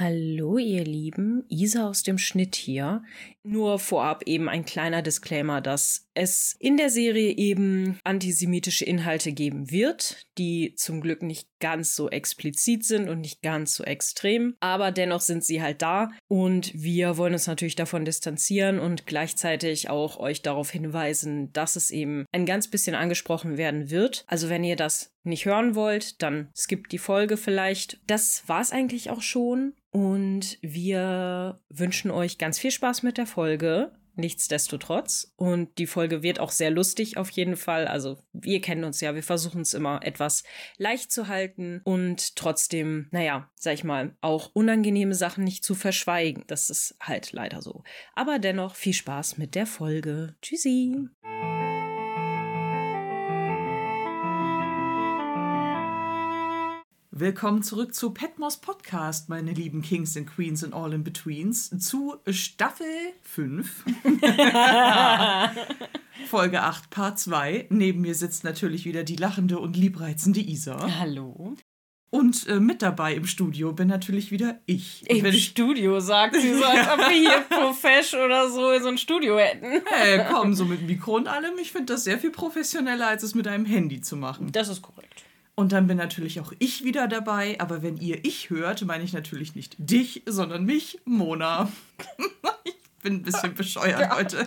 Hallo ihr Lieben, Isa aus dem Schnitt hier. Nur vorab eben ein kleiner Disclaimer, dass es in der Serie eben antisemitische Inhalte geben wird, die zum Glück nicht ganz so explizit sind und nicht ganz so extrem, aber dennoch sind sie halt da und wir wollen uns natürlich davon distanzieren und gleichzeitig auch euch darauf hinweisen, dass es eben ein ganz bisschen angesprochen werden wird. Also wenn ihr das nicht hören wollt, dann skippt die Folge vielleicht. Das war's eigentlich auch schon. Und wir wünschen euch ganz viel Spaß mit der Folge. Nichtsdestotrotz. Und die Folge wird auch sehr lustig auf jeden Fall. Also wir kennen uns ja, wir versuchen es immer etwas leicht zu halten und trotzdem, naja, sag ich mal, auch unangenehme Sachen nicht zu verschweigen. Das ist halt leider so. Aber dennoch viel Spaß mit der Folge. Tschüssi. Willkommen zurück zu Petmos Podcast, meine lieben Kings and Queens and All in Betweens, zu Staffel 5, Folge 8, Part 2. Neben mir sitzt natürlich wieder die lachende und liebreizende Isa. Hallo. Und äh, mit dabei im Studio bin natürlich wieder ich. Im ich Studio, sagt sie so, als ob wir hier Profesh oder so in so ein Studio hätten. Hey, komm, so mit Mikro und allem. Ich finde das sehr viel professioneller, als es mit einem Handy zu machen. Das ist korrekt. Und dann bin natürlich auch ich wieder dabei. Aber wenn ihr ich hört, meine ich natürlich nicht dich, sondern mich, Mona. ich bin ein bisschen bescheuert Oh heute.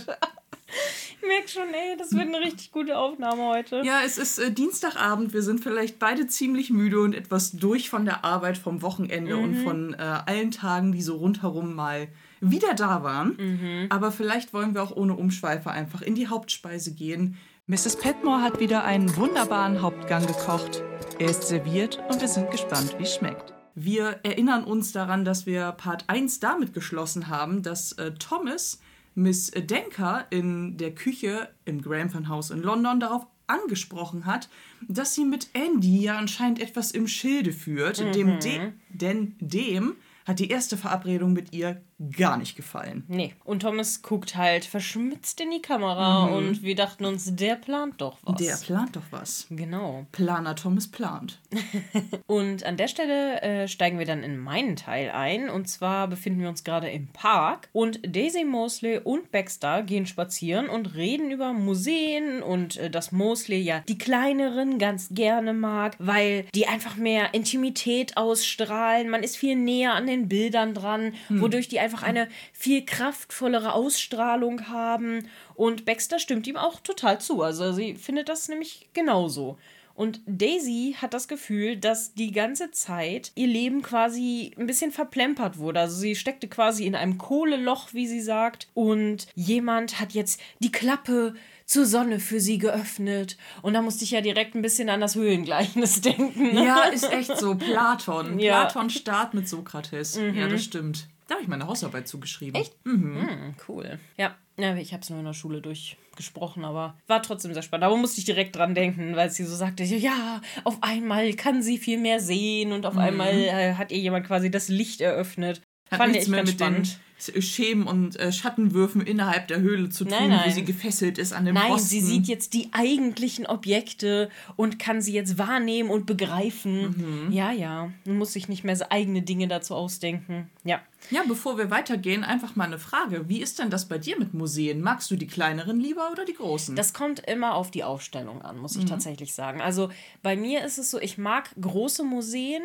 Ich merke schon, ey, das wird eine richtig gute Aufnahme heute. Ja, es ist äh, Dienstagabend. Wir sind vielleicht beide ziemlich müde und etwas durch von der Arbeit vom Wochenende und von äh, allen Tagen, die so rundherum mal wieder da waren. Aber vielleicht wollen wir auch ohne Umschweife einfach in die Hauptspeise gehen. Mrs. Petmore hat wieder einen wunderbaren Hauptgang gekocht. Er ist serviert und wir sind gespannt, wie es schmeckt. Wir erinnern uns daran, dass wir Part 1 damit geschlossen haben, dass äh, Thomas Miss Denker in der Küche im Grantham House in London darauf angesprochen hat, dass sie mit Andy ja anscheinend etwas im Schilde führt, dem de denn dem hat die erste Verabredung mit ihr gar nicht gefallen. Nee. Und Thomas guckt halt verschmitzt in die Kamera und wir dachten uns, der plant doch was. Der plant doch was. Genau. Planer Thomas plant. Und an der Stelle äh, steigen wir dann in meinen Teil ein. Und zwar befinden wir uns gerade im Park. Und Daisy Mosley und Baxter gehen spazieren und reden über Museen und äh, dass Mosley ja die kleineren ganz gerne mag, weil die einfach mehr Intimität ausstrahlen. Man ist viel näher an den Bildern dran, wodurch die einfach eine viel kraftvollere Ausstrahlung haben. Und Baxter stimmt ihm auch total zu. Also sie findet das nämlich genauso. Und Daisy hat das Gefühl, dass die ganze Zeit ihr Leben quasi ein bisschen verplempert wurde. Also sie steckte quasi in einem Kohleloch, wie sie sagt. Und jemand hat jetzt die Klappe zur Sonne für sie geöffnet. Und da musste ich ja direkt ein bisschen an das Höhlengleichnis denken. Ne? Ja, ist echt so. Platon. Ja. Platon Start mit Sokrates. Ja, das stimmt. Da habe ich meine Hausarbeit zugeschrieben. Echt? Hm, cool. Ja, ja ich habe es nur in der Schule durchgesprochen, aber war trotzdem sehr spannend. Aber musste ich direkt dran denken, weil sie so sagte, ja, auf einmal kann sie viel mehr sehen und auf einmal äh, hat ihr jemand quasi das Licht eröffnet. Hat Fand nichts ich mehr ganz mit spannend. den Schemen und äh, Schattenwürfen innerhalb der Höhle zu tun, Nein, wo nein. sie gefesselt ist an dem Nein, Posten. sie sieht jetzt die eigentlichen Objekte und kann sie jetzt wahrnehmen und begreifen. Ja, ja. Man muss sich nicht mehr so eigene Dinge dazu ausdenken. Ja. Ja, bevor wir weitergehen, einfach mal eine Frage. Wie ist denn das bei dir mit Museen? Magst du die kleineren lieber oder die großen? Das kommt immer auf die Aufstellung an, muss ich tatsächlich sagen. Also bei mir ist es so, ich mag große Museen,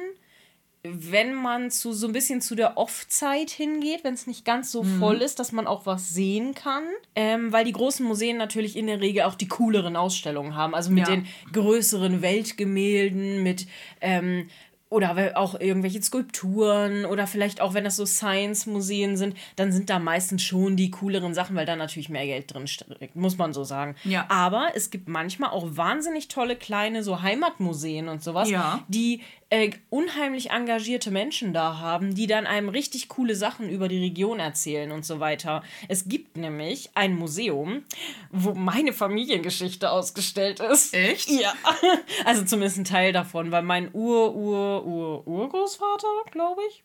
wenn man zu so ein bisschen zu der Off-Zeit hingeht, wenn es nicht ganz so voll ist, dass man auch was sehen kann. Ähm, weil die großen Museen natürlich in der Regel auch die cooleren Ausstellungen haben. Also mit Ja. den größeren Weltgemälden, mit ähm, oder auch irgendwelche Skulpturen oder vielleicht auch, wenn das so Science-Museen sind, dann sind da meistens schon die cooleren Sachen, weil da natürlich mehr Geld drin steckt, muss man so sagen. Ja. Aber es gibt manchmal auch wahnsinnig tolle kleine so Heimatmuseen und sowas, Ja. die äh, unheimlich engagierte Menschen da haben, die dann einem richtig coole Sachen über die Region erzählen und so weiter. Es gibt nämlich ein Museum, wo meine Familiengeschichte ausgestellt ist. Echt? Ja, also zumindest ein Teil davon, weil mein Ur, Ur, Ur, Urgroßvater, glaube ich,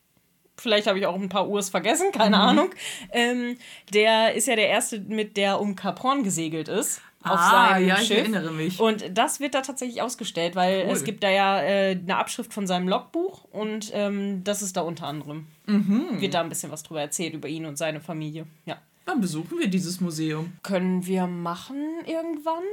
vielleicht habe ich auch ein paar Urs vergessen, keine Ahnung, ähm, der ist ja der Erste, mit der um Kap Horn gesegelt ist. Auf Ah, seinem ja, ich Schiff. erinnere mich. Und das wird da tatsächlich ausgestellt, weil Cool. es gibt da ja äh, eine Abschrift von seinem Logbuch und ähm, das ist da unter anderem. Mhm. Wird da ein bisschen was drüber erzählt über ihn und seine Familie. Ja. Dann besuchen wir dieses Museum. Können wir machen irgendwann?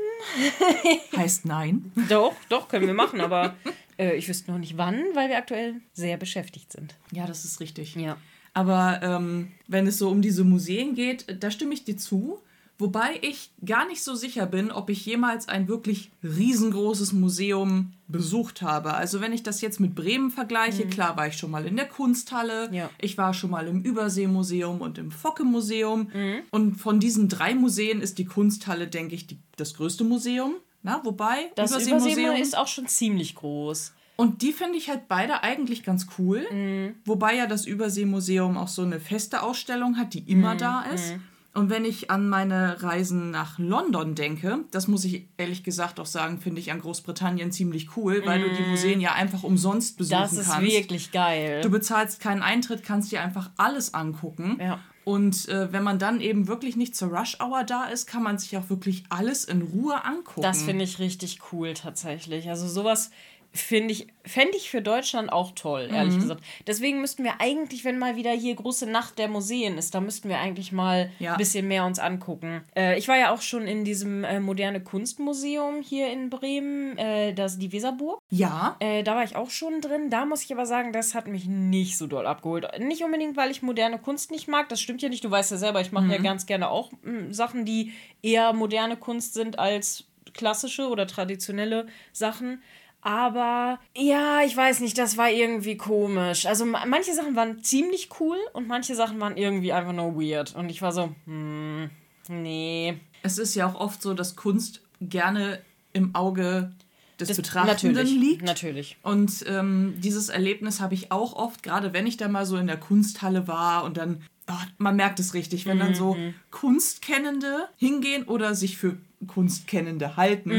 Heißt nein. Doch, doch, können wir machen, aber äh, ich wüsste noch nicht wann, weil wir aktuell sehr beschäftigt sind. Ja, das ist richtig. Ja. Aber ähm, wenn es so um diese Museen geht, da stimme ich dir zu. Wobei ich gar nicht so sicher bin, ob ich jemals ein wirklich riesengroßes Museum besucht habe. Also wenn ich das jetzt mit Bremen vergleiche, klar war ich schon mal in der Kunsthalle, Ja. ich war schon mal im Überseemuseum und im Focke-Museum. Und von diesen drei Museen ist die Kunsthalle, denke ich, die, das größte Museum. Na, wobei, Das Überseemuseum ist auch schon ziemlich groß. und die finde ich halt beide eigentlich ganz cool. Mhm. Wobei ja das Überseemuseum auch so eine feste Ausstellung hat, die immer Mhm. da ist. Und wenn ich an meine Reisen nach London denke, das muss ich ehrlich gesagt auch sagen, finde ich an Großbritannien ziemlich cool, weil du die Museen ja einfach umsonst besuchen Mhm. Das ist kannst. wirklich geil. Du bezahlst keinen Eintritt, kannst dir einfach alles angucken. Ja. Und äh, wenn man dann eben wirklich nicht zur Rush Hour da ist, kann man sich auch wirklich alles in Ruhe angucken. Das finde ich richtig cool tatsächlich. Also sowas finde ich, fände ich für Deutschland auch toll, ehrlich Mhm. gesagt. Deswegen müssten wir eigentlich, wenn mal wieder hier große Nacht der Museen ist, da müssten wir eigentlich mal Ja. ein bisschen mehr uns angucken. Äh, ich war ja auch schon in diesem äh, moderne Kunstmuseum hier in Bremen, äh, das die Weserburg. ja, Äh, da war ich auch schon drin. Da muss ich aber sagen, das hat mich nicht so doll abgeholt. Nicht unbedingt, weil ich moderne Kunst nicht mag. Das stimmt ja nicht. Du weißt ja selber, ich mache ja ganz gerne auch mm, Sachen, die eher moderne Kunst sind als klassische oder traditionelle Sachen. Aber ja, ich weiß nicht, das war irgendwie komisch. Also ma- manche Sachen waren ziemlich cool und manche Sachen waren irgendwie einfach nur weird. Und ich war so, hm, nee. es ist ja auch oft so, dass Kunst gerne im Auge des Das, Betrachtenden natürlich, liegt. natürlich. Und ähm, dieses Erlebnis habe ich auch oft, gerade wenn ich da mal so in der Kunsthalle war und dann, oh, man merkt es richtig, wenn dann so Kunstkennende hingehen oder sich für Kunstkennende halten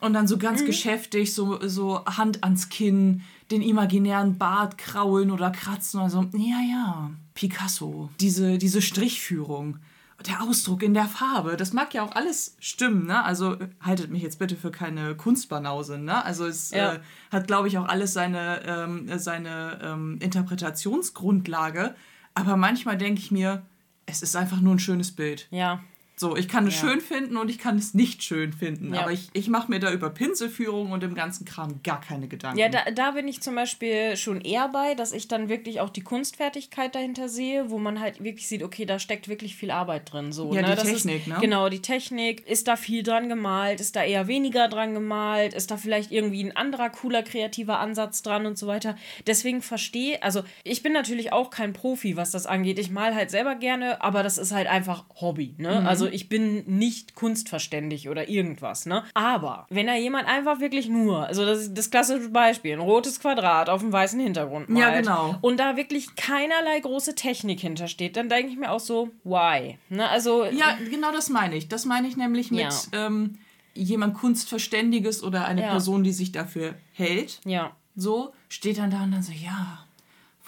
und dann so ganz geschäftig so, so Hand ans Kinn, den imaginären Bart kraulen oder kratzen oder so. Ja, ja, Picasso, diese, diese Strichführung. Der Ausdruck in der Farbe, das mag ja auch alles stimmen, ne? Also haltet mich jetzt bitte für keine Kunstbanause, ne? Also es Ja. äh, hat, glaube ich, auch alles seine, ähm, seine ähm, Interpretationsgrundlage. Aber manchmal denke ich mir, es ist einfach nur ein schönes Bild. Ja. So, ich kann es Ja. schön finden und ich kann es nicht schön finden. Ja. Aber ich, ich mache mir da über Pinselführung und dem ganzen Kram gar keine Gedanken. Ja, da, da bin ich zum Beispiel schon eher bei, dass ich dann wirklich auch die Kunstfertigkeit dahinter sehe, wo man halt wirklich sieht, okay, da steckt wirklich viel Arbeit drin. So, Ja, ne? die das Technik, ist, ne? Genau, die Technik. Ist da viel dran gemalt? Ist da eher weniger dran gemalt? Ist da vielleicht irgendwie ein anderer cooler kreativer Ansatz dran und so weiter? Deswegen verstehe, also ich bin natürlich auch kein Profi, was das angeht. Ich mal halt selber gerne, aber das ist halt einfach Hobby. Ne? Mhm. Also ich bin nicht kunstverständig oder irgendwas. Ne? Aber wenn da jemand einfach wirklich nur, also das ist das klassische Beispiel, ein rotes Quadrat auf einem weißen Hintergrund malt Ja, genau. und da wirklich keinerlei große Technik hintersteht, dann denke ich mir auch so, why? Ne? Also Ja, genau das meine ich. Das meine ich nämlich mit Ja. ähm, jemand Kunstverständiges oder eine Ja. Person, die sich dafür hält. ja. So steht dann da und dann so, ja,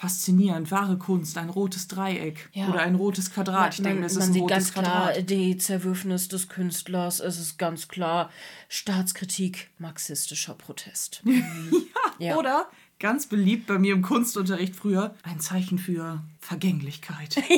faszinierend, wahre Kunst, ein rotes Dreieck Ja. oder ein rotes Quadrat. Ich denke, man, das ist ein sieht rotes ganz Quadrat. klar die Zerwürfnis des Künstlers. Es ist ganz klar Staatskritik, marxistischer Protest. Ja. Oder ganz beliebt bei mir im Kunstunterricht früher, ein Zeichen für Vergänglichkeit.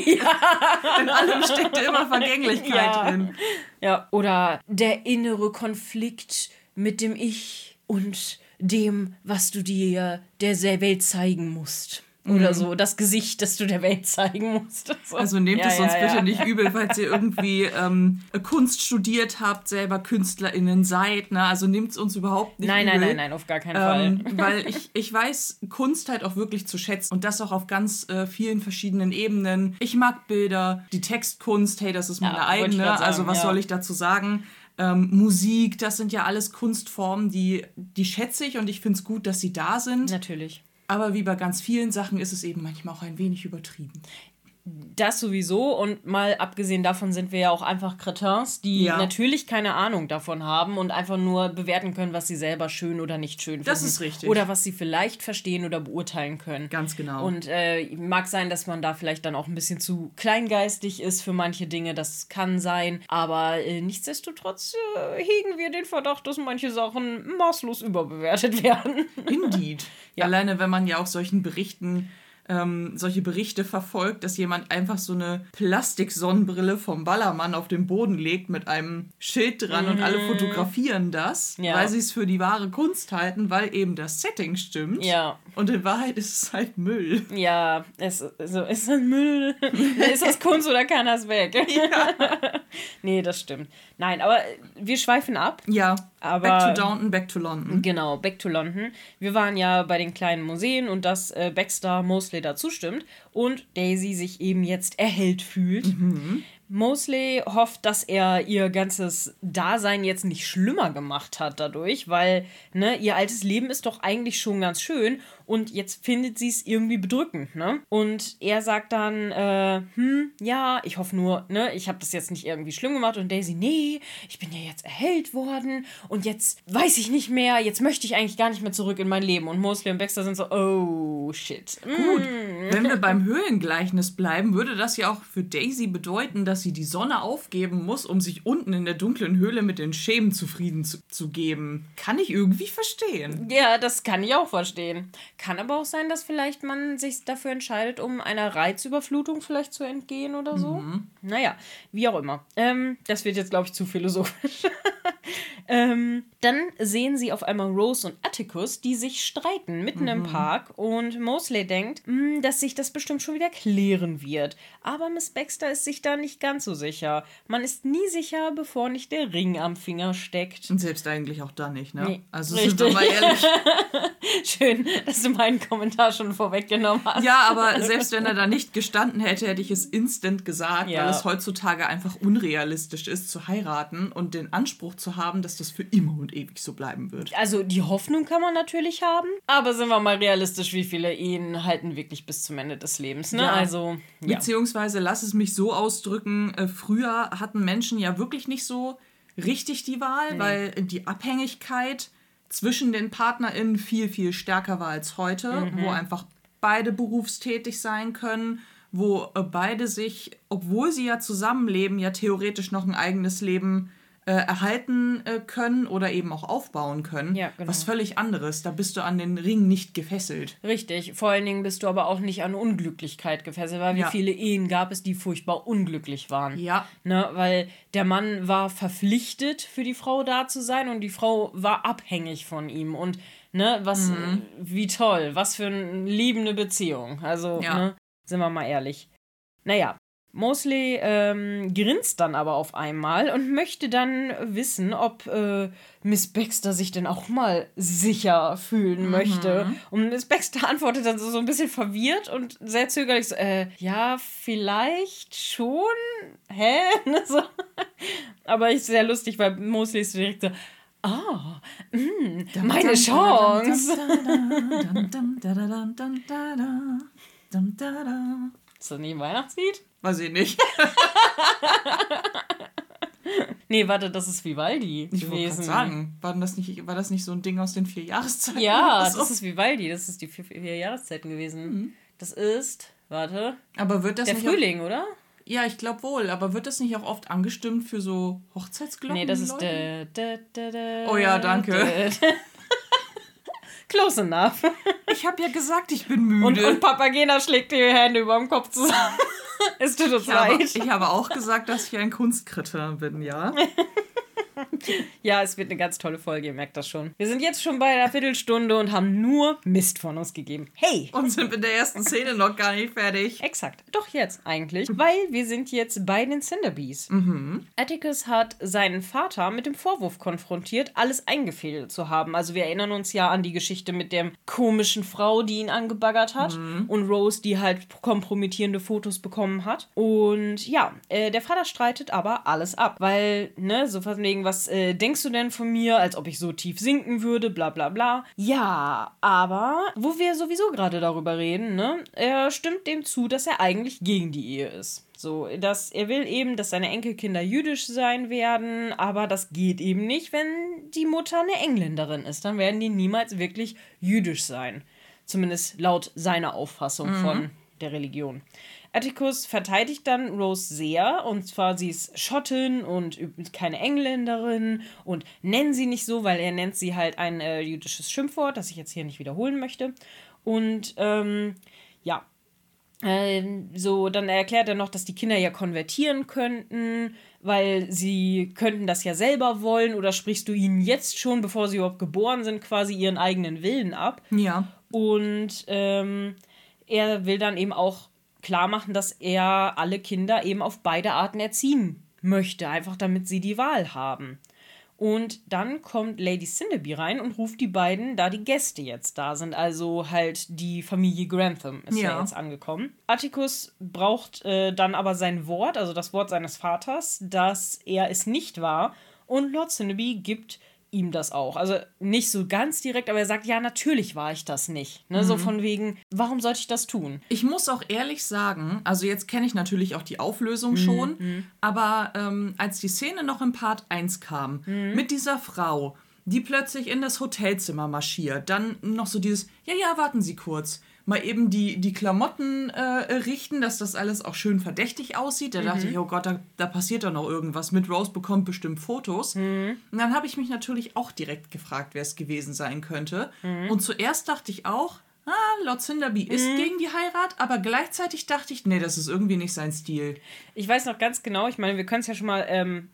In allem steckte immer Vergänglichkeit Ja. drin. Ja, oder der innere Konflikt mit dem Ich und dem, was du dir der Welt zeigen musst. Oder so, das Gesicht, das du der Welt zeigen musst. So. Mhm. Also nehmt Ja, es uns ja, bitte nicht übel, falls ihr irgendwie ähm, Kunst studiert habt, selber KünstlerInnen seid. Ne? Also nehmt es uns überhaupt nicht Nein, übel. nein, nein, nein, auf gar keinen Ähm, weil ich, ich weiß Kunst halt auch wirklich zu schätzen und das auch auf ganz äh, vielen verschiedenen Ebenen. Ich mag Bilder, die Textkunst, hey, das ist meine eigene, grad sagen, also was soll ich dazu sagen? Ähm, Musik, das sind ja alles Kunstformen, die, die schätze ich und ich finde es gut, dass sie da sind. Natürlich. Aber wie bei ganz vielen Sachen ist es eben manchmal auch ein wenig übertrieben. Das sowieso und mal abgesehen davon sind wir ja auch einfach Cretins, die ja. natürlich keine Ahnung davon haben und einfach nur bewerten können, was sie selber schön oder nicht schön finden. Das ist richtig. Oder was sie vielleicht verstehen oder beurteilen können. Ganz genau. Und äh, mag sein, dass man da vielleicht dann auch ein bisschen zu kleingeistig ist für manche Dinge, das kann sein, aber äh, nichtsdestotrotz äh, hegen wir den Verdacht, dass manche Sachen maßlos überbewertet werden. Indeed. ja. Alleine wenn man ja auch solchen Berichten ähm, solche Berichte verfolgt, dass jemand einfach so eine Plastiksonnenbrille vom Ballermann auf den Boden legt mit einem Schild dran mhm. und alle mhm. fotografieren das, ja. weil sie es für die wahre Kunst halten, weil eben das Setting stimmt. Ja. Und in Wahrheit ist es halt Müll. Ja, es also, ist das Müll. ist das Kunst oder kann das weg? Ja. nee, das stimmt. Nein, aber wir schweifen ab. Ja. Aber, back to Downton, back to London. Genau, back to London. Wir waren ja bei den kleinen Museen und dass äh, Baxter Mosley da zustimmt und Daisy sich eben jetzt erhellt fühlt. Mhm. Mosley hofft, dass er ihr ganzes Dasein jetzt nicht schlimmer gemacht hat dadurch, weil ne, ihr altes Leben ist doch eigentlich schon ganz schön und jetzt findet sie es irgendwie bedrückend, ne? Und er sagt dann, äh, hm, ja, ich hoffe nur, ne, ich habe das jetzt nicht irgendwie schlimm gemacht und Daisy, nee, ich bin ja jetzt erhellt worden und jetzt weiß ich nicht mehr, jetzt möchte ich eigentlich gar nicht mehr zurück in mein Leben und Mosley und Baxter sind so, oh shit. Gut, mm. wenn wir beim Höhlengleichnis bleiben, würde das ja auch für Daisy bedeuten, dass sie die Sonne aufgeben muss, um sich unten in der dunklen Höhle mit den Schemen zufrieden zu, zu geben. Kann ich irgendwie verstehen. Ja, das kann ich auch verstehen. Kann aber auch sein, dass vielleicht man sich dafür entscheidet, um einer Reizüberflutung vielleicht zu entgehen oder so. Mhm. Naja, wie auch immer. Ähm, das wird jetzt, glaube ich, zu philosophisch. ähm, dann sehen sie auf einmal Rose und Atticus, die sich streiten mitten mhm. im Park und Mosley denkt, hm, dass sich das bestimmt schon wieder klären wird. Aber Miss Baxter ist sich da nicht ganz so sicher. Man ist nie sicher, bevor nicht der Ring am Finger steckt. Und selbst eigentlich auch da nicht, ne? Nee, also richtig. sind wir mal ehrlich. Schön, dass du meinen Kommentar schon vorweggenommen hast. Ja, aber selbst wenn er da nicht gestanden hätte, hätte ich es instant gesagt, ja. weil es heutzutage einfach unrealistisch ist, zu heiraten und den Anspruch zu haben, dass das für immer und ewig so bleiben wird. Also die Hoffnung kann man natürlich haben, aber sind wir mal realistisch, wie viele Ehen halten wirklich bis zum Ende des Lebens, ne? Ja. Also ja. beziehungsweise lass es mich so ausdrücken, äh, früher hatten Menschen ja wirklich nicht so richtig die Wahl, nee. weil die Abhängigkeit zwischen den PartnerInnen viel, viel stärker war als heute, mhm. wo einfach beide berufstätig sein können, wo äh, beide sich, obwohl sie ja zusammenleben, ja theoretisch noch ein eigenes Leben äh, erhalten äh, können oder eben auch aufbauen können. Ja, genau. Was völlig anderes. Da bist du an den Ring nicht gefesselt. Richtig. Vor allen Dingen bist du aber auch nicht an Unglücklichkeit gefesselt, weil ja. wie viele Ehen gab es, die furchtbar unglücklich waren. Ja. Ne, weil der Mann war verpflichtet, für die Frau da zu sein und die Frau war abhängig von ihm. Und ne, was, mhm. wie toll, was für eine liebende Beziehung. Also, ja. ne, sind wir mal ehrlich. Naja, Mosley ähm, grinst dann aber auf einmal und möchte dann wissen, ob äh, Miss Baxter sich denn auch mal sicher fühlen mhm. möchte. Und Miss Baxter antwortet dann so, so ein bisschen verwirrt und sehr zögerlich so, äh, ja, vielleicht schon. Hä? so. Aber ist sehr lustig, weil Mosley ist direkt so, Ah, oh, mm, meine Chance. Ist das nicht ein Weihnachtslied? Weiß ich nicht. nee, warte, das ist Vivaldi ich gewesen. Ich sagen, war das, nicht, war das nicht so ein Ding aus den vier Jahreszeiten? Ja, das ist Vivaldi, das ist die vier, vier Jahreszeiten gewesen. Mhm. Das ist, warte. Aber wird das Der Frühling, auch, oder? Ja, ich glaube wohl, aber wird das nicht auch oft angestimmt für so Hochzeitsglocken? Nee, das ist der. Oh ja, danke. Close enough. Ich habe ja gesagt, ich bin müde. Und, und Papagena schlägt die Hände über dem Kopf zusammen. es tut uns leid. Ich habe auch gesagt, dass ich ein Kunstkriter bin, ja. ja, es wird eine ganz tolle Folge, ihr merkt das schon. Wir sind jetzt schon bei einer Viertelstunde und haben nur Mist von uns gegeben. Hey! Und sind mit der ersten Szene noch gar nicht fertig. Exakt. Doch jetzt eigentlich, weil wir sind jetzt bei den Cinderbees. Mhm. Atticus hat seinen Vater mit dem Vorwurf konfrontiert, alles eingefädelt zu haben. Also wir erinnern uns ja an die Geschichte mit der komischen Frau, die ihn angebaggert hat mhm. und Rose, die halt kompromittierende Fotos bekommen hat. Und ja, äh, der Vater streitet aber alles ab, weil, ne, so von wegen, wegen, was äh, denkst du denn von mir, als ob ich so tief sinken würde, bla bla bla. Ja, aber wo wir sowieso gerade darüber reden, ne, er stimmt dem zu, dass er eigentlich gegen die Ehe ist. So, dass er will eben, dass seine Enkelkinder jüdisch sein werden, aber das geht eben nicht, wenn die Mutter eine Engländerin ist. Dann werden die niemals wirklich jüdisch sein. Zumindest laut seiner Auffassung mhm. von der Religion. Atticus verteidigt dann Rose sehr, und zwar sie ist Schottin und keine Engländerin und nennen sie nicht so, weil er nennt sie halt ein äh, jüdisches Schimpfwort, das ich jetzt hier nicht wiederholen möchte. Und ähm, ja, ähm, so, dann erklärt er noch, dass die Kinder ja konvertieren könnten, weil sie könnten das ja selber wollen oder sprichst du ihnen jetzt schon, bevor sie überhaupt geboren sind, quasi ihren eigenen Willen ab. Ja. Und ähm, er will dann eben auch klar machen, dass er alle Kinder eben auf beide Arten erziehen möchte, einfach damit sie die Wahl haben. Und dann kommt Lady Cinderby rein und ruft die beiden, da die Gäste jetzt da sind. Also halt die Familie Grantham ist ja, ja jetzt angekommen. Atticus braucht äh, dann aber sein Wort, also das Wort seines Vaters, dass er es nicht war. Und Lord Cinderby gibt ihm das auch. Also nicht so ganz direkt, aber er sagt, ja, natürlich war ich das nicht. Ne? Mhm. So von wegen, warum sollte ich das tun? Ich muss auch ehrlich sagen, also jetzt kenne ich natürlich auch die Auflösung mhm. schon, mhm. aber ähm, als die Szene noch im Part 1 kam, mhm. mit dieser Frau, die plötzlich in das Hotelzimmer marschiert, dann noch so dieses, ja, ja, warten Sie kurz mal eben die, die Klamotten äh, richten, dass das alles auch schön verdächtig aussieht. Da mhm. dachte ich, oh Gott, da, da passiert doch noch irgendwas mit. Rose bekommt bestimmt Fotos. Mhm. Und dann habe ich mich natürlich auch direkt gefragt, wer es gewesen sein könnte. Mhm. Und zuerst dachte ich auch, ah, Lord Cinderby ist mhm. gegen die Heirat, aber gleichzeitig dachte ich, nee, das ist irgendwie nicht sein Stil. Ich weiß noch ganz genau, ich meine, wir können es ja schon mal ähm,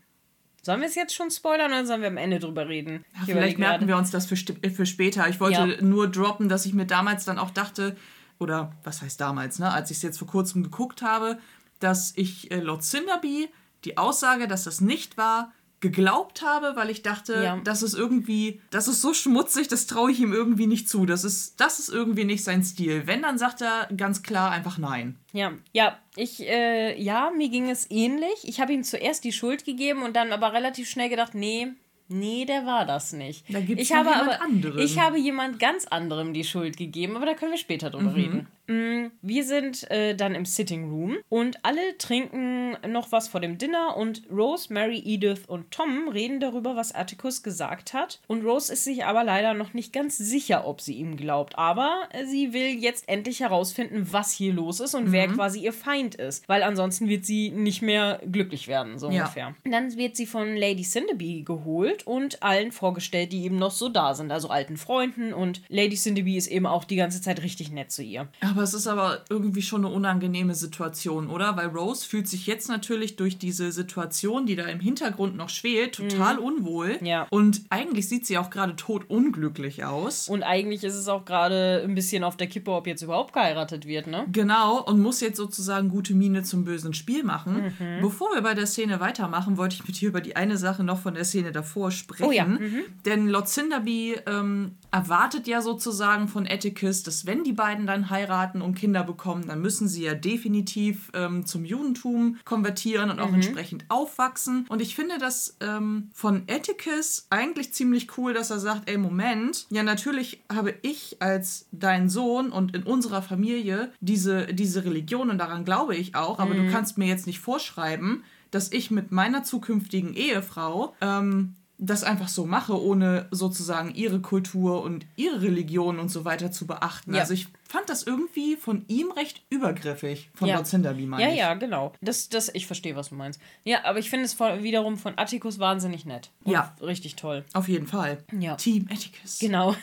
Sollen wir es jetzt schon spoilern oder sollen wir am Ende drüber reden? Ja, vielleicht merken wir uns das für, für später. Ich wollte ja. nur droppen, dass ich mir damals dann auch dachte, oder was heißt damals, ne, als ich es jetzt vor kurzem geguckt habe, dass ich äh, Lord Cinderby die Aussage, dass das nicht war, geglaubt habe, weil ich dachte, ja. das ist irgendwie, das ist so schmutzig, das traue ich ihm irgendwie nicht zu. Das ist, das ist irgendwie nicht sein Stil. Wenn, dann sagt er ganz klar einfach nein. Ja, ja, ich, äh, ja, mir ging es ähnlich. Ich habe ihm zuerst die Schuld gegeben und dann aber relativ schnell gedacht, nee, Nee, der war das nicht. Da ich habe aber, anderen. Ich habe jemand ganz anderem die Schuld gegeben, aber da können wir später drüber mhm. reden. Mm, wir sind äh, dann im Sitting Room und alle trinken noch was vor dem Dinner und Rose, Mary, Edith und Tom reden darüber, was Atticus gesagt hat. Und Rose ist sich aber leider noch nicht ganz sicher, ob sie ihm glaubt. Aber sie will jetzt endlich herausfinden, was hier los ist und mhm. wer quasi ihr Feind ist. Weil ansonsten wird sie nicht mehr glücklich werden, so ja. ungefähr. Dann wird sie von Lady Cinderby geholt und allen vorgestellt, die eben noch so da sind. Also alten Freunden und Lady Cinderby ist eben auch die ganze Zeit richtig nett zu ihr. Aber aber es ist aber irgendwie schon eine unangenehme Situation, oder? Weil Rose fühlt sich jetzt natürlich durch diese Situation, die da im Hintergrund noch schwelt, total mhm. unwohl. Ja. Und eigentlich sieht sie auch gerade tot unglücklich aus. Und eigentlich ist es auch gerade ein bisschen auf der Kippe, ob jetzt überhaupt geheiratet wird, ne? Genau, und muss jetzt sozusagen gute Miene zum bösen Spiel machen. Mhm. Bevor wir bei der Szene weitermachen, wollte ich mit dir über die eine Sache noch von der Szene davor sprechen. Oh ja. Mhm. Denn Lord Cinderby ähm, erwartet ja sozusagen von Atticus, dass wenn die beiden dann heiraten, und Kinder bekommen, dann müssen sie ja definitiv ähm, zum Judentum konvertieren und auch mhm. entsprechend aufwachsen. Und ich finde das ähm, von Atticus eigentlich ziemlich cool, dass er sagt, ey, Moment, ja natürlich habe ich als dein Sohn und in unserer Familie diese, diese Religion und daran glaube ich auch, aber mhm. du kannst mir jetzt nicht vorschreiben, dass ich mit meiner zukünftigen Ehefrau ähm, das einfach so mache, ohne sozusagen ihre Kultur und ihre Religion und so weiter zu beachten. Ja. Also ich fand das irgendwie von ihm recht übergriffig, von ja. Lord Cinderby meine Ja, ich. ja, genau. Das, das, ich verstehe, was du meinst. Ja, aber ich finde es von, wiederum von Atticus wahnsinnig nett. ja. Richtig toll. Auf jeden Fall. Ja. Team Atticus. Genau.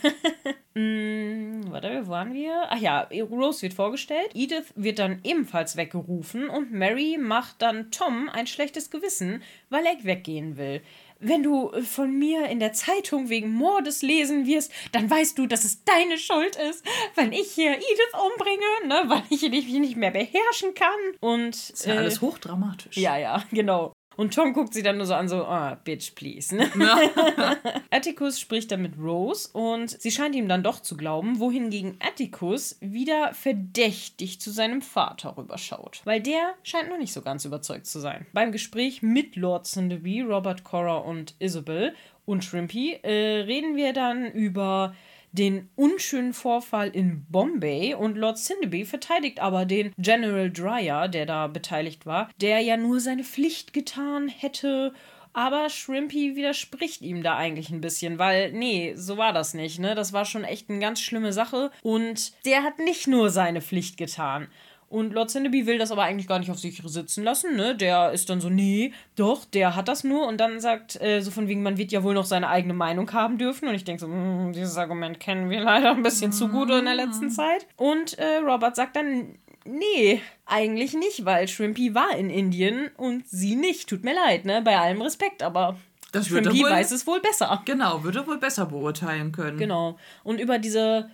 hm, warte, wo waren wir? Ach ja, Rose wird vorgestellt. Edith wird dann ebenfalls weggerufen und Mary macht dann Tom ein schlechtes Gewissen, weil er weggehen will wenn du äh, von mir in der Zeitung wegen Mordes lesen wirst, dann weißt du, dass es deine Schuld ist, wenn ich hier Edith umbringe, ne, weil ich mich nicht mehr beherrschen kann. Und ist ja äh, alles hochdramatisch. Ja, ja, genau. Und Tom guckt sie dann nur so an, so, oh, bitch, please. Ne? Atticus spricht dann mit Rose und sie scheint ihm dann doch zu glauben, wohingegen Atticus wieder verdächtig zu seinem Vater rüberschaut. Weil der scheint noch nicht so ganz überzeugt zu sein. Beim Gespräch mit Lord Cinderby, Robert Cora und Isabel und Shrimpy äh, reden wir dann über den unschönen Vorfall in Bombay und Lord Cinderby verteidigt aber den General Dreyer, der da beteiligt war, der ja nur seine Pflicht getan hätte aber Shrimpy widerspricht ihm da eigentlich ein bisschen, weil, nee, so war das nicht, ne? Das war schon echt eine ganz schlimme Sache. Und der hat nicht nur seine Pflicht getan. Und Lord Cinderby will das aber eigentlich gar nicht auf sich sitzen lassen, ne? Der ist dann so, nee, doch, der hat das nur. Und dann sagt äh, so von wegen, man wird ja wohl noch seine eigene Meinung haben dürfen. Und ich denke so, hm, dieses Argument kennen wir leider ein bisschen zu gut in der letzten Zeit. Und äh, Robert sagt dann, nee, eigentlich nicht, weil Shrimpy war in Indien und sie nicht. Tut mir leid, ne? Bei allem Respekt, aber das Shrimpy wohl, weiß es wohl besser. Genau, würde wohl besser beurteilen können. Genau. Und über diese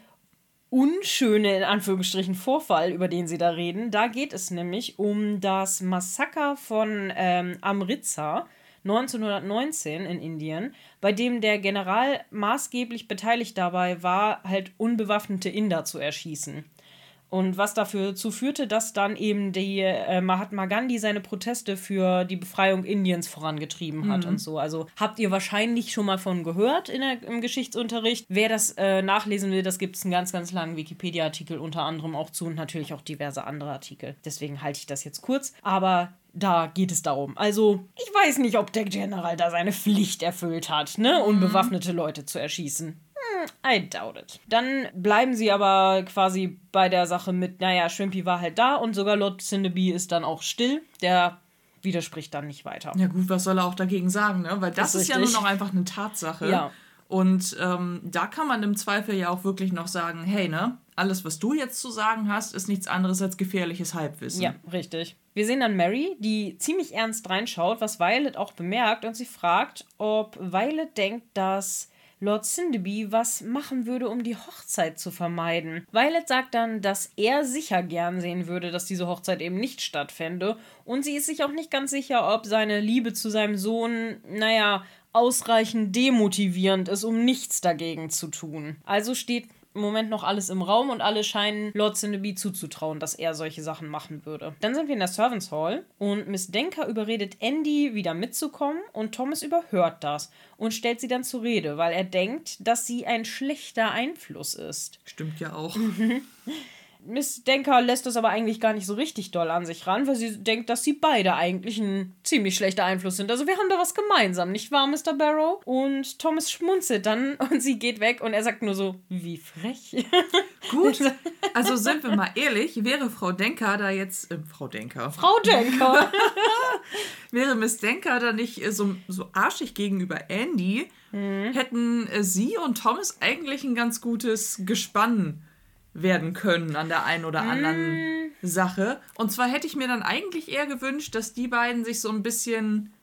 unschöne, in Anführungsstrichen, Vorfall, über den sie da reden. Da geht es nämlich um das Massaker von ähm, Amritsar 1919 in Indien, bei dem der General maßgeblich beteiligt dabei war, halt unbewaffnete Inder zu erschießen. Und was dafür zu führte, dass dann eben die äh, Mahatma Gandhi seine Proteste für die Befreiung Indiens vorangetrieben hat mhm. und so. Also habt ihr wahrscheinlich schon mal von gehört in der, im Geschichtsunterricht. Wer das äh, nachlesen will, das gibt es einen ganz, ganz langen Wikipedia-Artikel unter anderem auch zu und natürlich auch diverse andere Artikel. Deswegen halte ich das jetzt kurz. Aber da geht es darum. Also, ich weiß nicht, ob der General da seine Pflicht erfüllt hat, ne? Mhm. Unbewaffnete Leute zu erschießen. I doubt it. Dann bleiben sie aber quasi bei der Sache mit, naja, Shrimpy war halt da und sogar Lord Cinderby ist dann auch still. Der widerspricht dann nicht weiter. Ja gut, was soll er auch dagegen sagen, ne? Weil das, das ist, ist ja nur noch einfach eine Tatsache. Ja. Und ähm, da kann man im Zweifel ja auch wirklich noch sagen, hey, ne, alles, was du jetzt zu sagen hast, ist nichts anderes als gefährliches Halbwissen. Ja, richtig. Wir sehen dann Mary, die ziemlich ernst reinschaut, was Violet auch bemerkt, und sie fragt, ob Violet denkt, dass Lord Cinderby was machen würde, um die Hochzeit zu vermeiden. Violet sagt dann, dass er sicher gern sehen würde, dass diese Hochzeit eben nicht stattfände. Und sie ist sich auch nicht ganz sicher, ob seine Liebe zu seinem Sohn, naja, ausreichend demotivierend ist, um nichts dagegen zu tun. Also steht im Moment noch alles im Raum und alle scheinen Lord Cinderby zuzutrauen, dass er solche Sachen machen würde. Dann sind wir in der Servants Hall und Miss Denker überredet Andy wieder mitzukommen und Thomas überhört das und stellt sie dann zur Rede, weil er denkt, dass sie ein schlechter Einfluss ist. Stimmt ja auch. Miss Denker lässt es aber eigentlich gar nicht so richtig doll an sich ran, weil sie denkt, dass sie beide eigentlich ein ziemlich schlechter Einfluss sind. Also wir haben da was gemeinsam, nicht wahr, Mr. Barrow? Und Thomas schmunzelt dann und sie geht weg und er sagt nur so, wie frech. Gut, also sind wir mal ehrlich, wäre Frau Denker da jetzt, äh, Frau Denker. Frau Denker. wäre Miss Denker da nicht äh, so, so arschig gegenüber Andy, mhm. hätten äh, sie und Thomas eigentlich ein ganz gutes Gespann werden können an der einen oder anderen mm. Sache. Und zwar hätte ich mir dann eigentlich eher gewünscht, dass die beiden sich so ein bisschen,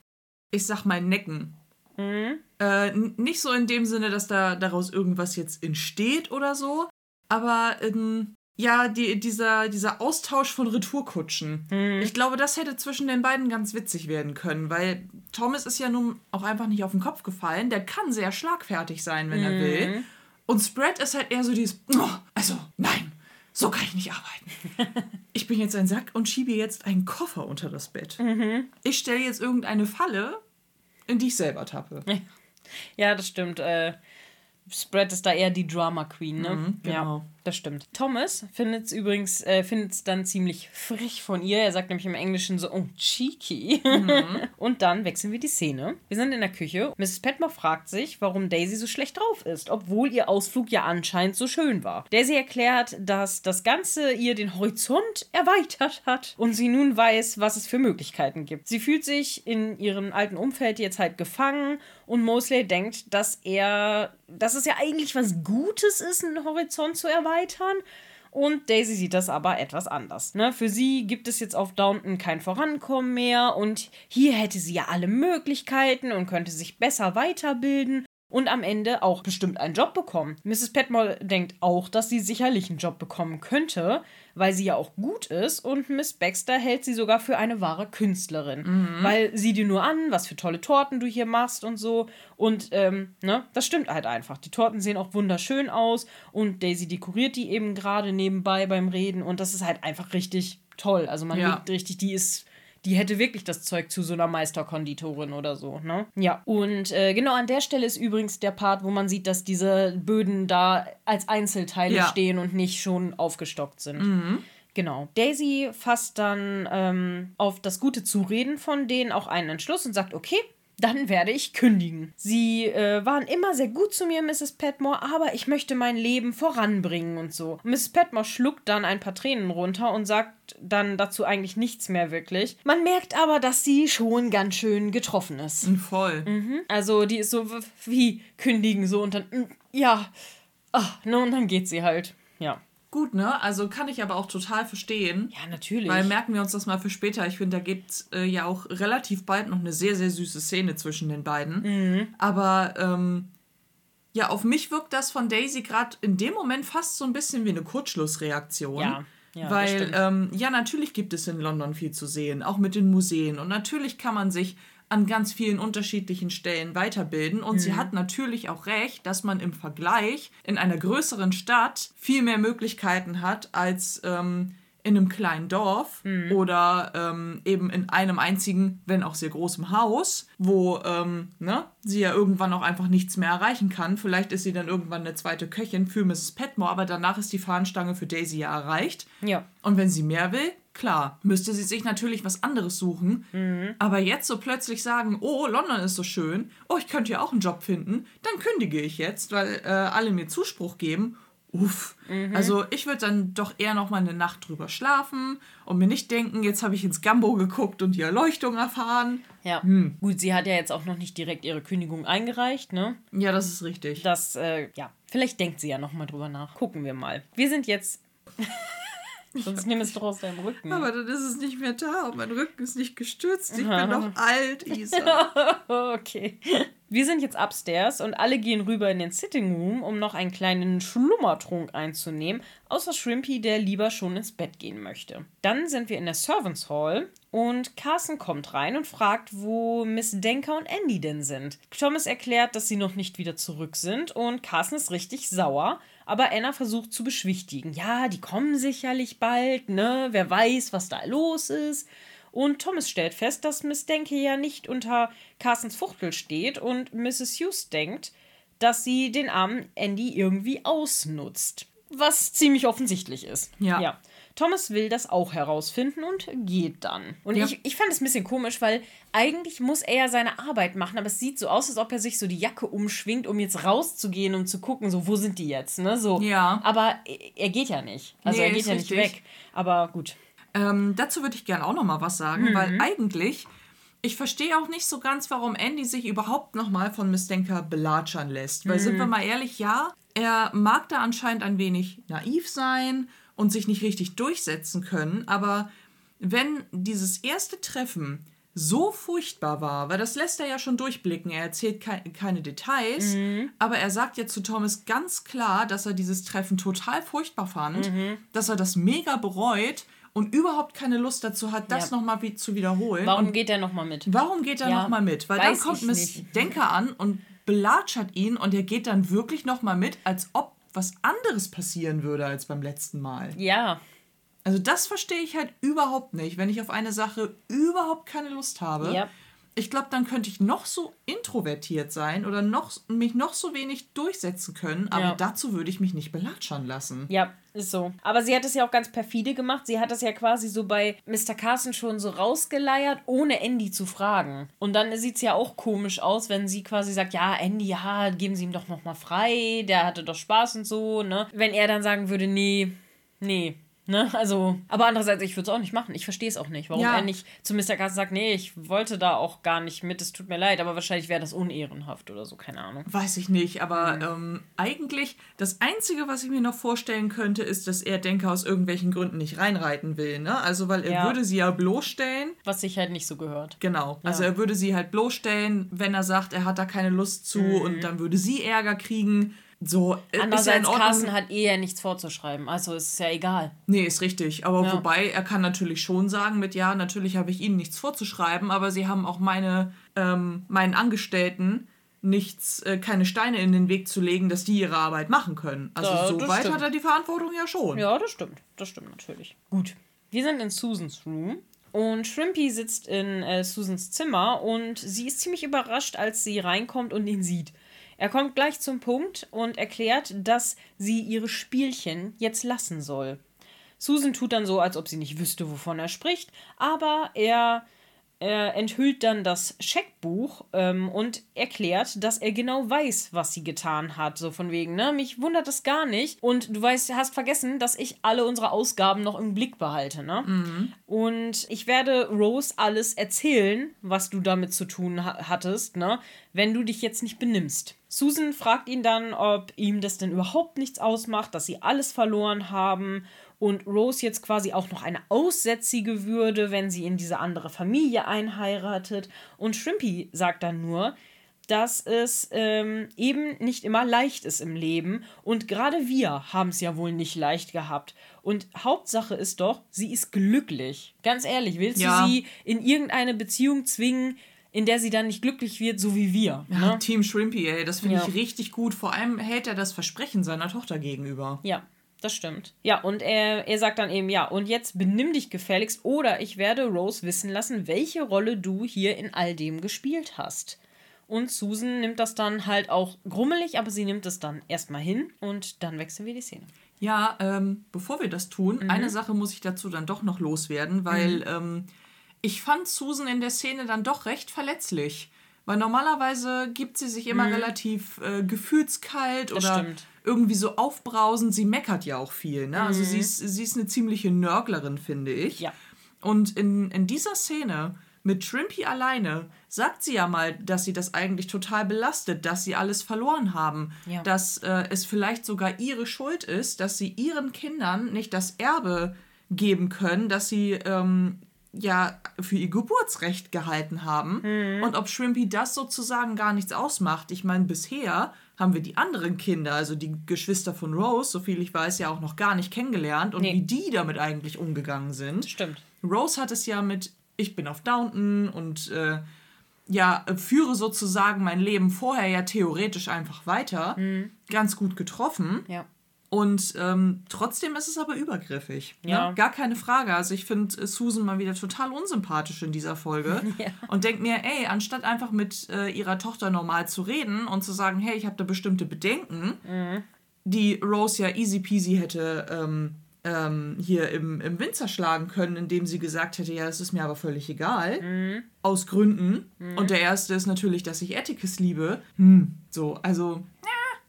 ich sag mal, necken. Mm. Äh, nicht so in dem Sinne, dass da daraus irgendwas jetzt entsteht oder so, aber in, ja, die, dieser, dieser Austausch von Retourkutschen. Mm. Ich glaube, das hätte zwischen den beiden ganz witzig werden können, weil Thomas ist ja nun auch einfach nicht auf den Kopf gefallen. Der kann sehr schlagfertig sein, wenn er mhm. will. Und Spread ist halt eher so dieses, oh, also nein, so kann ich nicht arbeiten. ich bin jetzt ein Sack und schiebe jetzt einen Koffer unter das Bett. Mhm. Ich stelle jetzt irgendeine Falle, in die ich selber tappe. Ja, das stimmt. Äh, Spread ist da eher die Drama Queen, ne? Mhm, genau. Ja, das stimmt. Thomas findet es übrigens, äh, findet es dann ziemlich frech von ihr. Er sagt nämlich im Englischen so, oh, cheeky. Mhm. Und dann wechseln wir die Szene. Wir sind in der Küche. Mrs. Petmore fragt sich, warum Daisy so schlecht drauf ist, obwohl ihr Ausflug ja anscheinend so schön war. Daisy erklärt, dass das Ganze ihr den Horizont erweitert hat und sie nun weiß, was es für Möglichkeiten gibt. Sie fühlt sich in ihrem alten Umfeld jetzt halt gefangen und Mosley denkt, dass er, dass es ja eigentlich was Gutes ist, einen Horizont zu erweitern. Und Daisy sieht das aber etwas anders. Ne? Für sie gibt es jetzt auf Downton kein Vorankommen mehr und hier hätte sie ja alle Möglichkeiten und könnte sich besser weiterbilden. Und am Ende auch bestimmt einen Job bekommen. Mrs. Petmore denkt auch, dass sie sicherlich einen Job bekommen könnte, weil sie ja auch gut ist und Miss Baxter hält sie sogar für eine wahre Künstlerin. Mhm. Weil sieh dir nur an, was für tolle Torten du hier machst und so. Und ähm, ne, das stimmt halt einfach. Die Torten sehen auch wunderschön aus und Daisy dekoriert die eben gerade nebenbei beim Reden und das ist halt einfach richtig toll. Also man ja. liegt richtig, die ist die hätte wirklich das Zeug zu so einer Meisterkonditorin oder so, ne? Ja. Und äh, genau an der Stelle ist übrigens der Part, wo man sieht, dass diese Böden da als Einzelteile ja. stehen und nicht schon aufgestockt sind. Mhm. Genau. Daisy fasst dann ähm, auf das gute Zureden von denen auch einen Entschluss und sagt, okay, dann werde ich kündigen. Sie äh, waren immer sehr gut zu mir, Mrs. Petmore, aber ich möchte mein Leben voranbringen und so. Mrs. Petmore schluckt dann ein paar Tränen runter und sagt dann dazu eigentlich nichts mehr wirklich. Man merkt aber, dass sie schon ganz schön getroffen ist. Voll. Mhm. Also die ist so wie kündigen so und dann, mm, ja, ach, ne, und dann geht sie halt. Ja. Gut, ne? Also kann ich aber auch total verstehen. Ja, natürlich. Weil merken wir uns das mal für später. Ich finde, da gibt es äh, ja auch relativ bald noch eine sehr, sehr süße Szene zwischen den beiden. Mhm. Aber ähm, ja, auf mich wirkt das von Daisy gerade in dem Moment fast so ein bisschen wie eine Kurzschlussreaktion. Ja. Ja, Weil, ähm, ja, natürlich gibt es in London viel zu sehen, auch mit den Museen. Und natürlich kann man sich an ganz vielen unterschiedlichen Stellen weiterbilden. Und mhm. sie hat natürlich auch recht, dass man im Vergleich in einer größeren Stadt viel mehr Möglichkeiten hat als ähm, in einem kleinen Dorf mhm. oder ähm, eben in einem einzigen, wenn auch sehr großem Haus, wo ähm, ne, sie ja irgendwann auch einfach nichts mehr erreichen kann. Vielleicht ist sie dann irgendwann eine zweite Köchin für Mrs. Petmore, aber danach ist die Fahnenstange für Daisy ja erreicht. Ja. Und wenn sie mehr will, klar, müsste sie sich natürlich was anderes suchen. Mhm. Aber jetzt so plötzlich sagen, oh, London ist so schön, oh, ich könnte ja auch einen Job finden, dann kündige ich jetzt, weil äh, alle mir Zuspruch geben. Uff. Mhm. Also ich würde dann doch eher noch mal eine Nacht drüber schlafen und mir nicht denken, jetzt habe ich ins Gambo geguckt und die Erleuchtung erfahren. Ja. Hm. Gut, sie hat ja jetzt auch noch nicht direkt ihre Kündigung eingereicht, ne? Ja, das ist richtig. Das, äh, ja, vielleicht denkt sie ja noch mal drüber nach. Gucken wir mal. Wir sind jetzt Sonst nimm es doch aus deinem Rücken. Aber dann ist es nicht mehr da und mein Rücken ist nicht gestürzt. Ich bin noch alt, Isa. okay. Wir sind jetzt upstairs und alle gehen rüber in den Sitting Room, um noch einen kleinen Schlummertrunk einzunehmen, außer Shrimpy, der lieber schon ins Bett gehen möchte. Dann sind wir in der Servants Hall und Carson kommt rein und fragt, wo Miss Denker und Andy denn sind. Thomas erklärt, dass sie noch nicht wieder zurück sind und Carson ist richtig sauer, aber Anna versucht zu beschwichtigen. Ja, die kommen sicherlich bald, ne? Wer weiß, was da los ist. Und Thomas stellt fest, dass Miss Denke ja nicht unter Carsons Fuchtel steht und Mrs. Hughes denkt, dass sie den armen Andy irgendwie ausnutzt. Was ziemlich offensichtlich ist. Ja. ja. Thomas will das auch herausfinden und geht dann. Und ja. ich, ich fand es ein bisschen komisch, weil eigentlich muss er ja seine Arbeit machen, aber es sieht so aus, als ob er sich so die Jacke umschwingt, um jetzt rauszugehen, um zu gucken, so wo sind die jetzt, ne? So. Ja. Aber er geht ja nicht. Also nee, er geht ja nicht weg. Aber gut. Ähm, dazu würde ich gerne auch noch mal was sagen, mhm. weil eigentlich ich verstehe auch nicht so ganz, warum Andy sich überhaupt noch mal von Miss Denker belatschern lässt. Weil mhm. sind wir mal ehrlich, ja, er mag da anscheinend ein wenig naiv sein und sich nicht richtig durchsetzen können. Aber wenn dieses erste Treffen so furchtbar war, weil das lässt er ja schon durchblicken, er erzählt ke keine Details, mhm. aber er sagt jetzt zu Thomas ganz klar, dass er dieses Treffen total furchtbar fand, mhm. dass er das mega bereut und überhaupt keine Lust dazu hat, das ja. nochmal wie zu wiederholen. Warum und geht er nochmal mit? Warum geht er ja, nochmal mit? Weil dann kommt Miss. Denker an und belatschert ihn und er geht dann wirklich nochmal mit, als ob was anderes passieren würde als beim letzten Mal. Ja. Also das verstehe ich halt überhaupt nicht, wenn ich auf eine Sache überhaupt keine Lust habe. Ja. Ich glaube, dann könnte ich noch so introvertiert sein oder noch, mich noch so wenig durchsetzen können, aber ja. dazu würde ich mich nicht belatschern lassen. Ja, ist so. Aber sie hat es ja auch ganz perfide gemacht. Sie hat es ja quasi so bei Mr. Carson schon so rausgeleiert, ohne Andy zu fragen. Und dann sieht es ja auch komisch aus, wenn sie quasi sagt, ja, Andy, ja, geben Sie ihm doch nochmal frei, der hatte doch Spaß und so, ne? Wenn er dann sagen würde, nee, nee, Ne? Also, aber andererseits, ich würde es auch nicht machen. Ich verstehe es auch nicht, warum ja. er nicht zu Mr. Gas sagt, nee, ich wollte da auch gar nicht mit, es tut mir leid, aber wahrscheinlich wäre das unehrenhaft oder so, keine Ahnung. Weiß ich nicht, aber mhm. ähm, eigentlich, das Einzige, was ich mir noch vorstellen könnte, ist, dass er Denker aus irgendwelchen Gründen nicht reinreiten will, ne? Also, weil er ja. würde sie ja bloßstellen. Was sich halt nicht so gehört. Genau. Ja. Also, er würde sie halt bloßstellen, wenn er sagt, er hat da keine Lust zu mhm. und dann würde sie Ärger kriegen. So, Andererseits, ja Carsten hat eh ja nichts vorzuschreiben, also ist es ja egal. Nee, ist richtig. Aber ja. wobei, er kann natürlich schon sagen mit, ja, natürlich habe ich ihnen nichts vorzuschreiben, aber sie haben auch meine, ähm, meinen Angestellten nichts, äh, keine Steine in den Weg zu legen, dass die ihre Arbeit machen können. Also da, so weit stimmt. hat er die Verantwortung ja schon. Ja, das stimmt. Das stimmt natürlich. Gut. Wir sind in Susans Room. Und Shrimpy sitzt in äh, Susans Zimmer und sie ist ziemlich überrascht, als sie reinkommt und ihn sieht. Er kommt gleich zum Punkt und erklärt, dass sie ihre Spielchen jetzt lassen soll. Susan tut dann so, als ob sie nicht wüsste, wovon er spricht, aber er er enthüllt dann das Scheckbuch ähm, und erklärt, dass er genau weiß, was sie getan hat. So von wegen, ne? Mich wundert das gar nicht. Und du weißt, hast vergessen, dass ich alle unsere Ausgaben noch im Blick behalte, ne? Mhm. Und ich werde Rose alles erzählen, was du damit zu tun ha hattest, ne? Wenn du dich jetzt nicht benimmst. Susan fragt ihn dann, ob ihm das denn überhaupt nichts ausmacht, dass sie alles verloren haben und Rose jetzt quasi auch noch eine aussätzige würde, wenn sie in diese andere Familie einheiratet. Und Shrimpy sagt dann nur, dass es ähm, eben nicht immer leicht ist im Leben. Und gerade wir haben es ja wohl nicht leicht gehabt. Und Hauptsache ist doch, sie ist glücklich. Ganz ehrlich, willst ja. du sie in irgendeine Beziehung zwingen, in der sie dann nicht glücklich wird, so wie wir. Ja, ne? Team Shrimpy, ey, das finde ja. ich richtig gut. Vor allem hält er das Versprechen seiner Tochter gegenüber. Ja, das stimmt. Ja, und er, er sagt dann eben, ja, und jetzt benimm dich gefälligst oder ich werde Rose wissen lassen, welche Rolle du hier in all dem gespielt hast. Und Susan nimmt das dann halt auch grummelig, aber sie nimmt es dann erstmal hin und dann wechseln wir die Szene. Ja, ähm, bevor wir das tun, mhm. eine Sache muss ich dazu dann doch noch loswerden, weil mhm. ähm, ich fand Susan in der Szene dann doch recht verletzlich. Weil normalerweise gibt sie sich immer mhm. relativ äh, gefühlskalt das oder stimmt. Irgendwie so aufbrausend. Sie meckert ja auch viel. Ne? Mhm. Also sie mhm. ist, sie ist eine ziemliche Nörglerin, finde ich. Ja. Und in, in dieser Szene mit Shrimpy alleine sagt sie ja mal, dass sie das eigentlich total belastet, dass sie alles verloren haben, ja. dass äh, es vielleicht sogar ihre Schuld ist, dass sie ihren Kindern nicht das Erbe geben können, dass sie ähm, ja für ihr Geburtsrecht gehalten haben mhm. und ob Shrimpy das sozusagen gar nichts ausmacht. Ich meine, bisher haben wir die anderen Kinder, also die Geschwister von Rose, so viel ich weiß, ja auch noch gar nicht kennengelernt und nee. wie die damit eigentlich umgegangen sind. Stimmt. Rose hat es ja mit ich bin auf Downton und äh, ja, führe sozusagen mein Leben vorher ja theoretisch einfach weiter. Mhm. Ganz gut getroffen. Ja. Und ähm, trotzdem ist es aber übergriffig. Ne? Ja. Ne? Gar keine Frage. Also ich finde äh, Susan mal wieder total unsympathisch in dieser Folge. ja. Und denke mir, ey, anstatt einfach mit äh, ihrer Tochter normal zu reden und zu sagen, hey, ich habe da bestimmte Bedenken, mhm. die Rose ja easy peasy hätte ähm, ähm, hier im, im Wind zerschlagen können, indem sie gesagt hätte, ja, das ist mir aber völlig egal. Mhm. Aus Gründen. Mhm. Und der erste ist natürlich, dass ich Atticus liebe. Hm, so, also.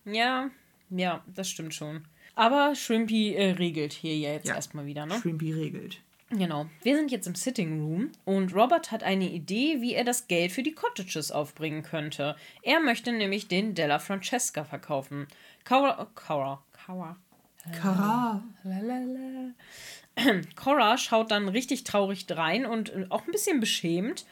Ja. ja. Ja, das stimmt schon. Aber Shrimpy äh, regelt hier jetzt ja. erstmal wieder, ne? Shrimpy regelt. Genau. Wir sind jetzt im Sitting Room und Robert hat eine Idee, wie er das Geld für die Cottages aufbringen könnte. Er möchte nämlich den Della Francesca verkaufen. Cora. Cora. Cora. Cora. Cora schaut dann richtig traurig rein und auch ein bisschen beschämt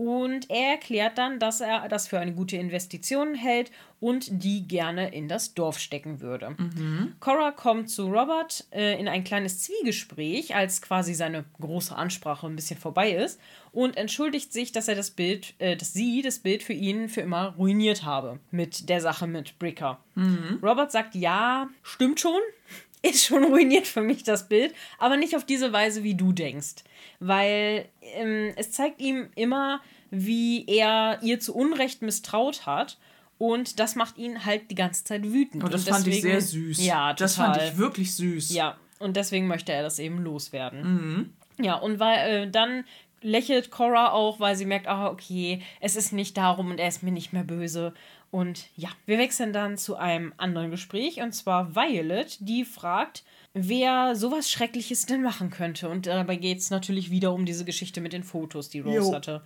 und er erklärt dann, dass er das für eine gute Investition hält und die gerne in das Dorf stecken würde. Mhm. Cora kommt zu Robert äh, in ein kleines Zwiegespräch, als quasi seine große Ansprache ein bisschen vorbei ist und entschuldigt sich, dass er das Bild, äh, dass sie das Bild für ihn für immer ruiniert habe mit der Sache mit Bricker. Mhm. Robert sagt, ja, stimmt schon, ist schon ruiniert für mich das Bild, aber nicht auf diese Weise, wie du denkst. Weil ähm, es zeigt ihm immer, wie er ihr zu Unrecht misstraut hat. Und das macht ihn halt die ganze Zeit wütend. Und das und deswegen, fand ich sehr süß. Ja, total. Das fand ich wirklich süß. Ja, und deswegen möchte er das eben loswerden. Mhm. Ja, und weil äh, dann lächelt Cora auch, weil sie merkt, ah, okay, es ist nicht darum und er ist mir nicht mehr böse. Und ja, wir wechseln dann zu einem anderen Gespräch und zwar Violet, die fragt, wer sowas Schreckliches denn machen könnte. Und dabei geht es natürlich wieder um diese Geschichte mit den Fotos, die Rose jo. hatte.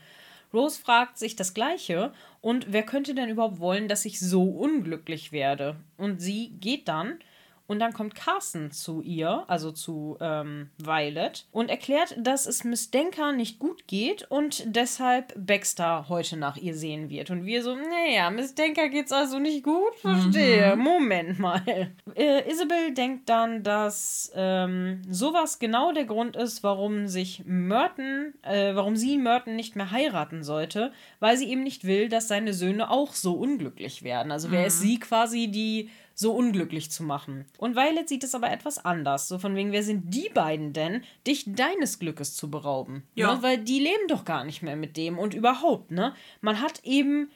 Rose fragt sich das Gleiche und wer könnte denn überhaupt wollen, dass ich so unglücklich werde? Und sie geht dann und dann kommt Carson zu ihr, also zu ähm, Violet, und erklärt, dass es Miss Denker nicht gut geht und deshalb Baxter heute nach ihr sehen wird. Und wir so, naja, Miss Denker geht's also nicht gut? Verstehe. Mhm. Moment mal. Äh, Isabel denkt dann, dass ähm, sowas genau der Grund ist, warum sich Merton, äh, warum sie Merton nicht mehr heiraten sollte, weil sie eben nicht will, dass seine Söhne auch so unglücklich werden. Also wäre mhm. es sie quasi, die so unglücklich zu machen. Und Violet sieht es aber etwas anders. So von wegen, wer sind die beiden denn, dich deines Glückes zu berauben? Ja. Ne? Weil die leben doch gar nicht mehr mit dem und überhaupt, ne? Man hat eben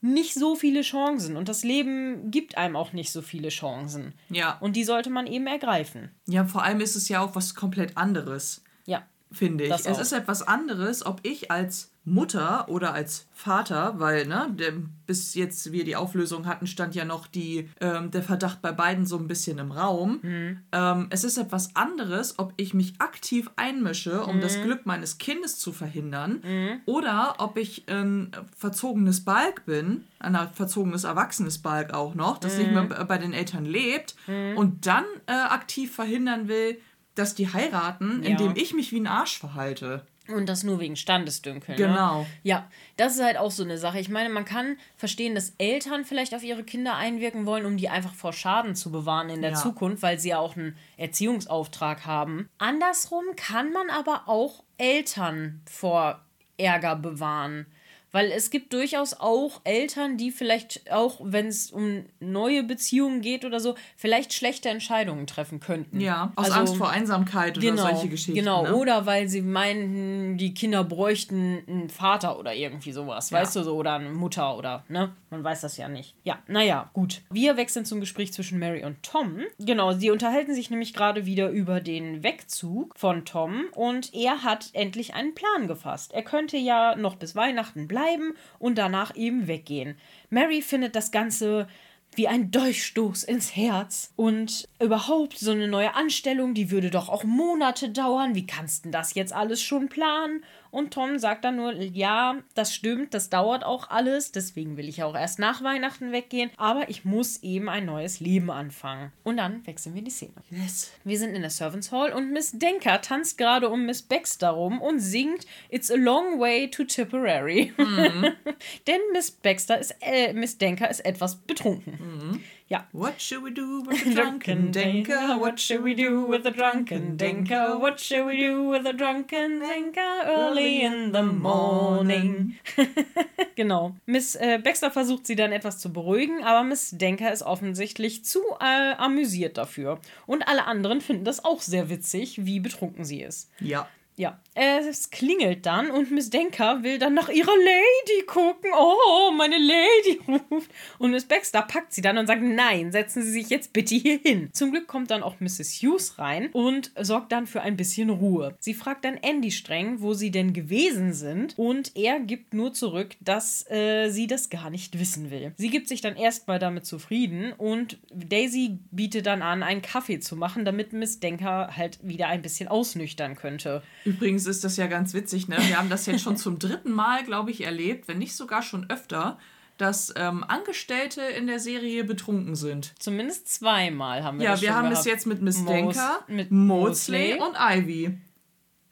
nicht so viele Chancen und das Leben gibt einem auch nicht so viele Chancen. Ja. Und die sollte man eben ergreifen. Ja, vor allem ist es ja auch was komplett anderes. Ja. Finde ich. Es ist etwas anderes, ob ich als Mutter oder als Vater, weil, ne, der, bis jetzt wir die Auflösung hatten, stand ja noch die, ähm, der Verdacht bei beiden so ein bisschen im Raum. Mhm. Ähm, es ist etwas anderes, ob ich mich aktiv einmische, um mhm. das Glück meines Kindes zu verhindern, mhm. oder ob ich ein verzogenes Balk bin, ein verzogenes erwachsenes Balk auch noch, das nicht mehr mhm. bei den Eltern lebt mhm. und dann äh, aktiv verhindern will, dass die heiraten, ja. indem ich mich wie ein Arsch verhalte. Und das nur wegen Standesdünkel. Ne? Genau. Ne? Ja, das ist halt auch so eine Sache. Ich meine, man kann verstehen, dass Eltern vielleicht auf ihre Kinder einwirken wollen, um die einfach vor Schaden zu bewahren in der ja. Zukunft, weil sie ja auch einen Erziehungsauftrag haben. Andersrum kann man aber auch Eltern vor Ärger bewahren. Weil es gibt durchaus auch Eltern, die vielleicht auch, wenn es um neue Beziehungen geht oder so, vielleicht schlechte Entscheidungen treffen könnten. Ja, aus also, Angst vor Einsamkeit oder genau, solche Geschichten. Genau, ne? oder weil sie meinten, die Kinder bräuchten einen Vater oder irgendwie sowas, ja. weißt du so, oder eine Mutter oder, ne? Man weiß das ja nicht. Ja, naja, gut. Wir wechseln zum Gespräch zwischen Mary und Tom. Genau, sie unterhalten sich nämlich gerade wieder über den Wegzug von Tom und er hat endlich einen Plan gefasst. Er könnte ja noch bis Weihnachten bleiben bleiben und danach eben weggehen. Mary findet das Ganze wie ein Durchstoß ins Herz. Und überhaupt so eine neue Anstellung, die würde doch auch Monate dauern. Wie kannst du das jetzt alles schon planen? Und Tom sagt dann nur, ja, das stimmt, das dauert auch alles, deswegen will ich auch erst nach Weihnachten weggehen, aber ich muss eben ein neues Leben anfangen. Und dann wechseln wir die Szene. Yes. Wir sind in der Servants Hall und Miss Denker tanzt gerade um Miss Baxter rum und singt It's a long way to Tipperary. Mhm. Denn Miss Baxter ist, äh, Miss Denker ist etwas betrunken. Mhm. Ja. What should we do with the drunken Denker? What should we do with the drunken Denker? What should we do with the drunken Denker early in the morning? genau. Miss äh, Baxter versucht sie dann etwas zu beruhigen, aber Miss Denker ist offensichtlich zu äh, amüsiert dafür. Und alle anderen finden das auch sehr witzig, wie betrunken sie ist. Ja. Ja, es klingelt dann und Miss Denker will dann nach ihrer Lady gucken. Oh, meine Lady ruft. Und Miss Baxter packt sie dann und sagt, nein, setzen Sie sich jetzt bitte hier hin. Zum Glück kommt dann auch Mrs. Hughes rein und sorgt dann für ein bisschen Ruhe. Sie fragt dann Andy streng, wo sie denn gewesen sind und er gibt nur zurück, dass äh, sie das gar nicht wissen will. Sie gibt sich dann erstmal damit zufrieden und Daisy bietet dann an, einen Kaffee zu machen, damit Miss Denker halt wieder ein bisschen ausnüchtern könnte. Übrigens ist das ja ganz witzig, ne? Wir haben das jetzt schon zum dritten Mal, glaube ich, erlebt, wenn nicht sogar schon öfter, dass ähm, Angestellte in der Serie betrunken sind. Zumindest zweimal haben wir ja, das Ja, wir haben gehabt. es jetzt mit Miss Denker, mit Mosley und Ivy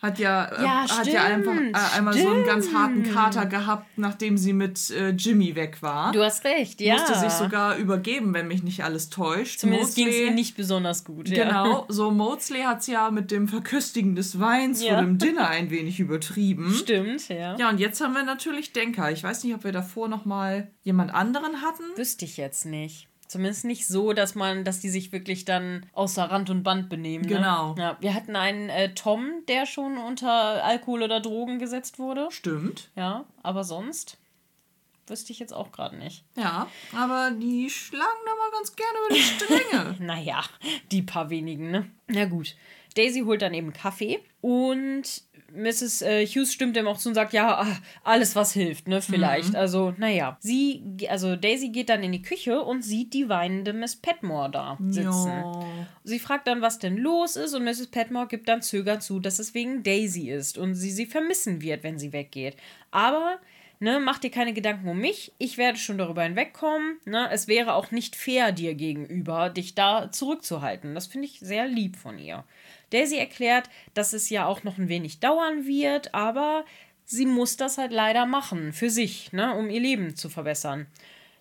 hat ja, äh, ja hat ja einfach äh, einmal stimmt. so einen ganz harten Kater gehabt, nachdem sie mit äh, Jimmy weg war. Du hast recht, ja. Musste sich sogar übergeben, wenn mich nicht alles täuscht. Zumindest ging es ihr nicht besonders gut. Ja. Genau, so Mosley hat es ja mit dem Verköstigen des Weins ja. vor dem Dinner ein wenig übertrieben. Stimmt, ja. Ja, und jetzt haben wir natürlich Denker. Ich weiß nicht, ob wir davor noch mal jemand anderen hatten. Wüsste ich jetzt nicht. Zumindest nicht so, dass man, dass die sich wirklich dann außer Rand und Band benehmen. Ne? Genau. Ja, wir hatten einen äh, Tom, der schon unter Alkohol oder Drogen gesetzt wurde. Stimmt. Ja, aber sonst wüsste ich jetzt auch gerade nicht. Ja, aber die schlagen da mal ganz gerne über die Stränge. naja, die paar wenigen, ne? Na gut. Daisy holt dann eben Kaffee und Mrs. Äh, Hughes stimmt ihm auch zu und sagt, ja, ah, alles was hilft, ne, vielleicht. Mhm. Also, naja. Sie, also Daisy geht dann in die Küche und sieht die weinende Miss Petmore da sitzen. Jo. Sie fragt dann, was denn los ist und Mrs. Petmore gibt dann zögernd zu, dass es wegen Daisy ist und sie sie vermissen wird, wenn sie weggeht. Aber Ne, mach dir keine Gedanken um mich, ich werde schon darüber hinwegkommen. Ne? Es wäre auch nicht fair dir gegenüber, dich da zurückzuhalten. Das finde ich sehr lieb von ihr. Daisy erklärt, dass es ja auch noch ein wenig dauern wird, aber sie muss das halt leider machen, für sich, ne, um ihr Leben zu verbessern.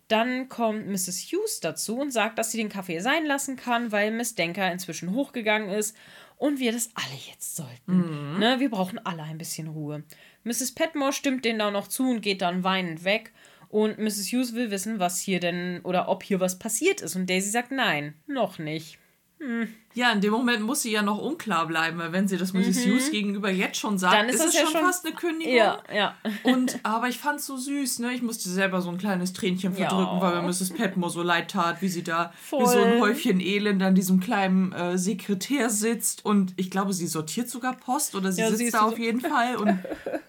Dann kommt Mrs. Hughes dazu und sagt, dass sie den Kaffee sein lassen kann, weil Miss Denker inzwischen hochgegangen ist und wir das alle jetzt sollten. Mhm. Ne, wir brauchen alle ein bisschen Ruhe. Mrs. Petmore stimmt denen da noch zu und geht dann weinend weg. Und Mrs. Hughes will wissen, was hier denn oder ob hier was passiert ist. Und Daisy sagt nein, noch nicht. Hm. Ja, in dem Moment muss sie ja noch unklar bleiben, weil wenn sie das Mrs. Mhm. Hughes gegenüber jetzt schon sagt, dann ist, ist es ja schon, fast eine Kündigung. Ja, ja. Und, aber ich fand es so süß, ne? Ich musste selber so ein kleines Tränchen verdrücken, ja. weil mir Mrs. Petmore so leid tat, wie sie da Voll. wie so ein Häufchen Elend an diesem kleinen äh, Sekretär sitzt. Und ich glaube, sie sortiert sogar Post oder sie ja, sitzt da auf jeden Fall und,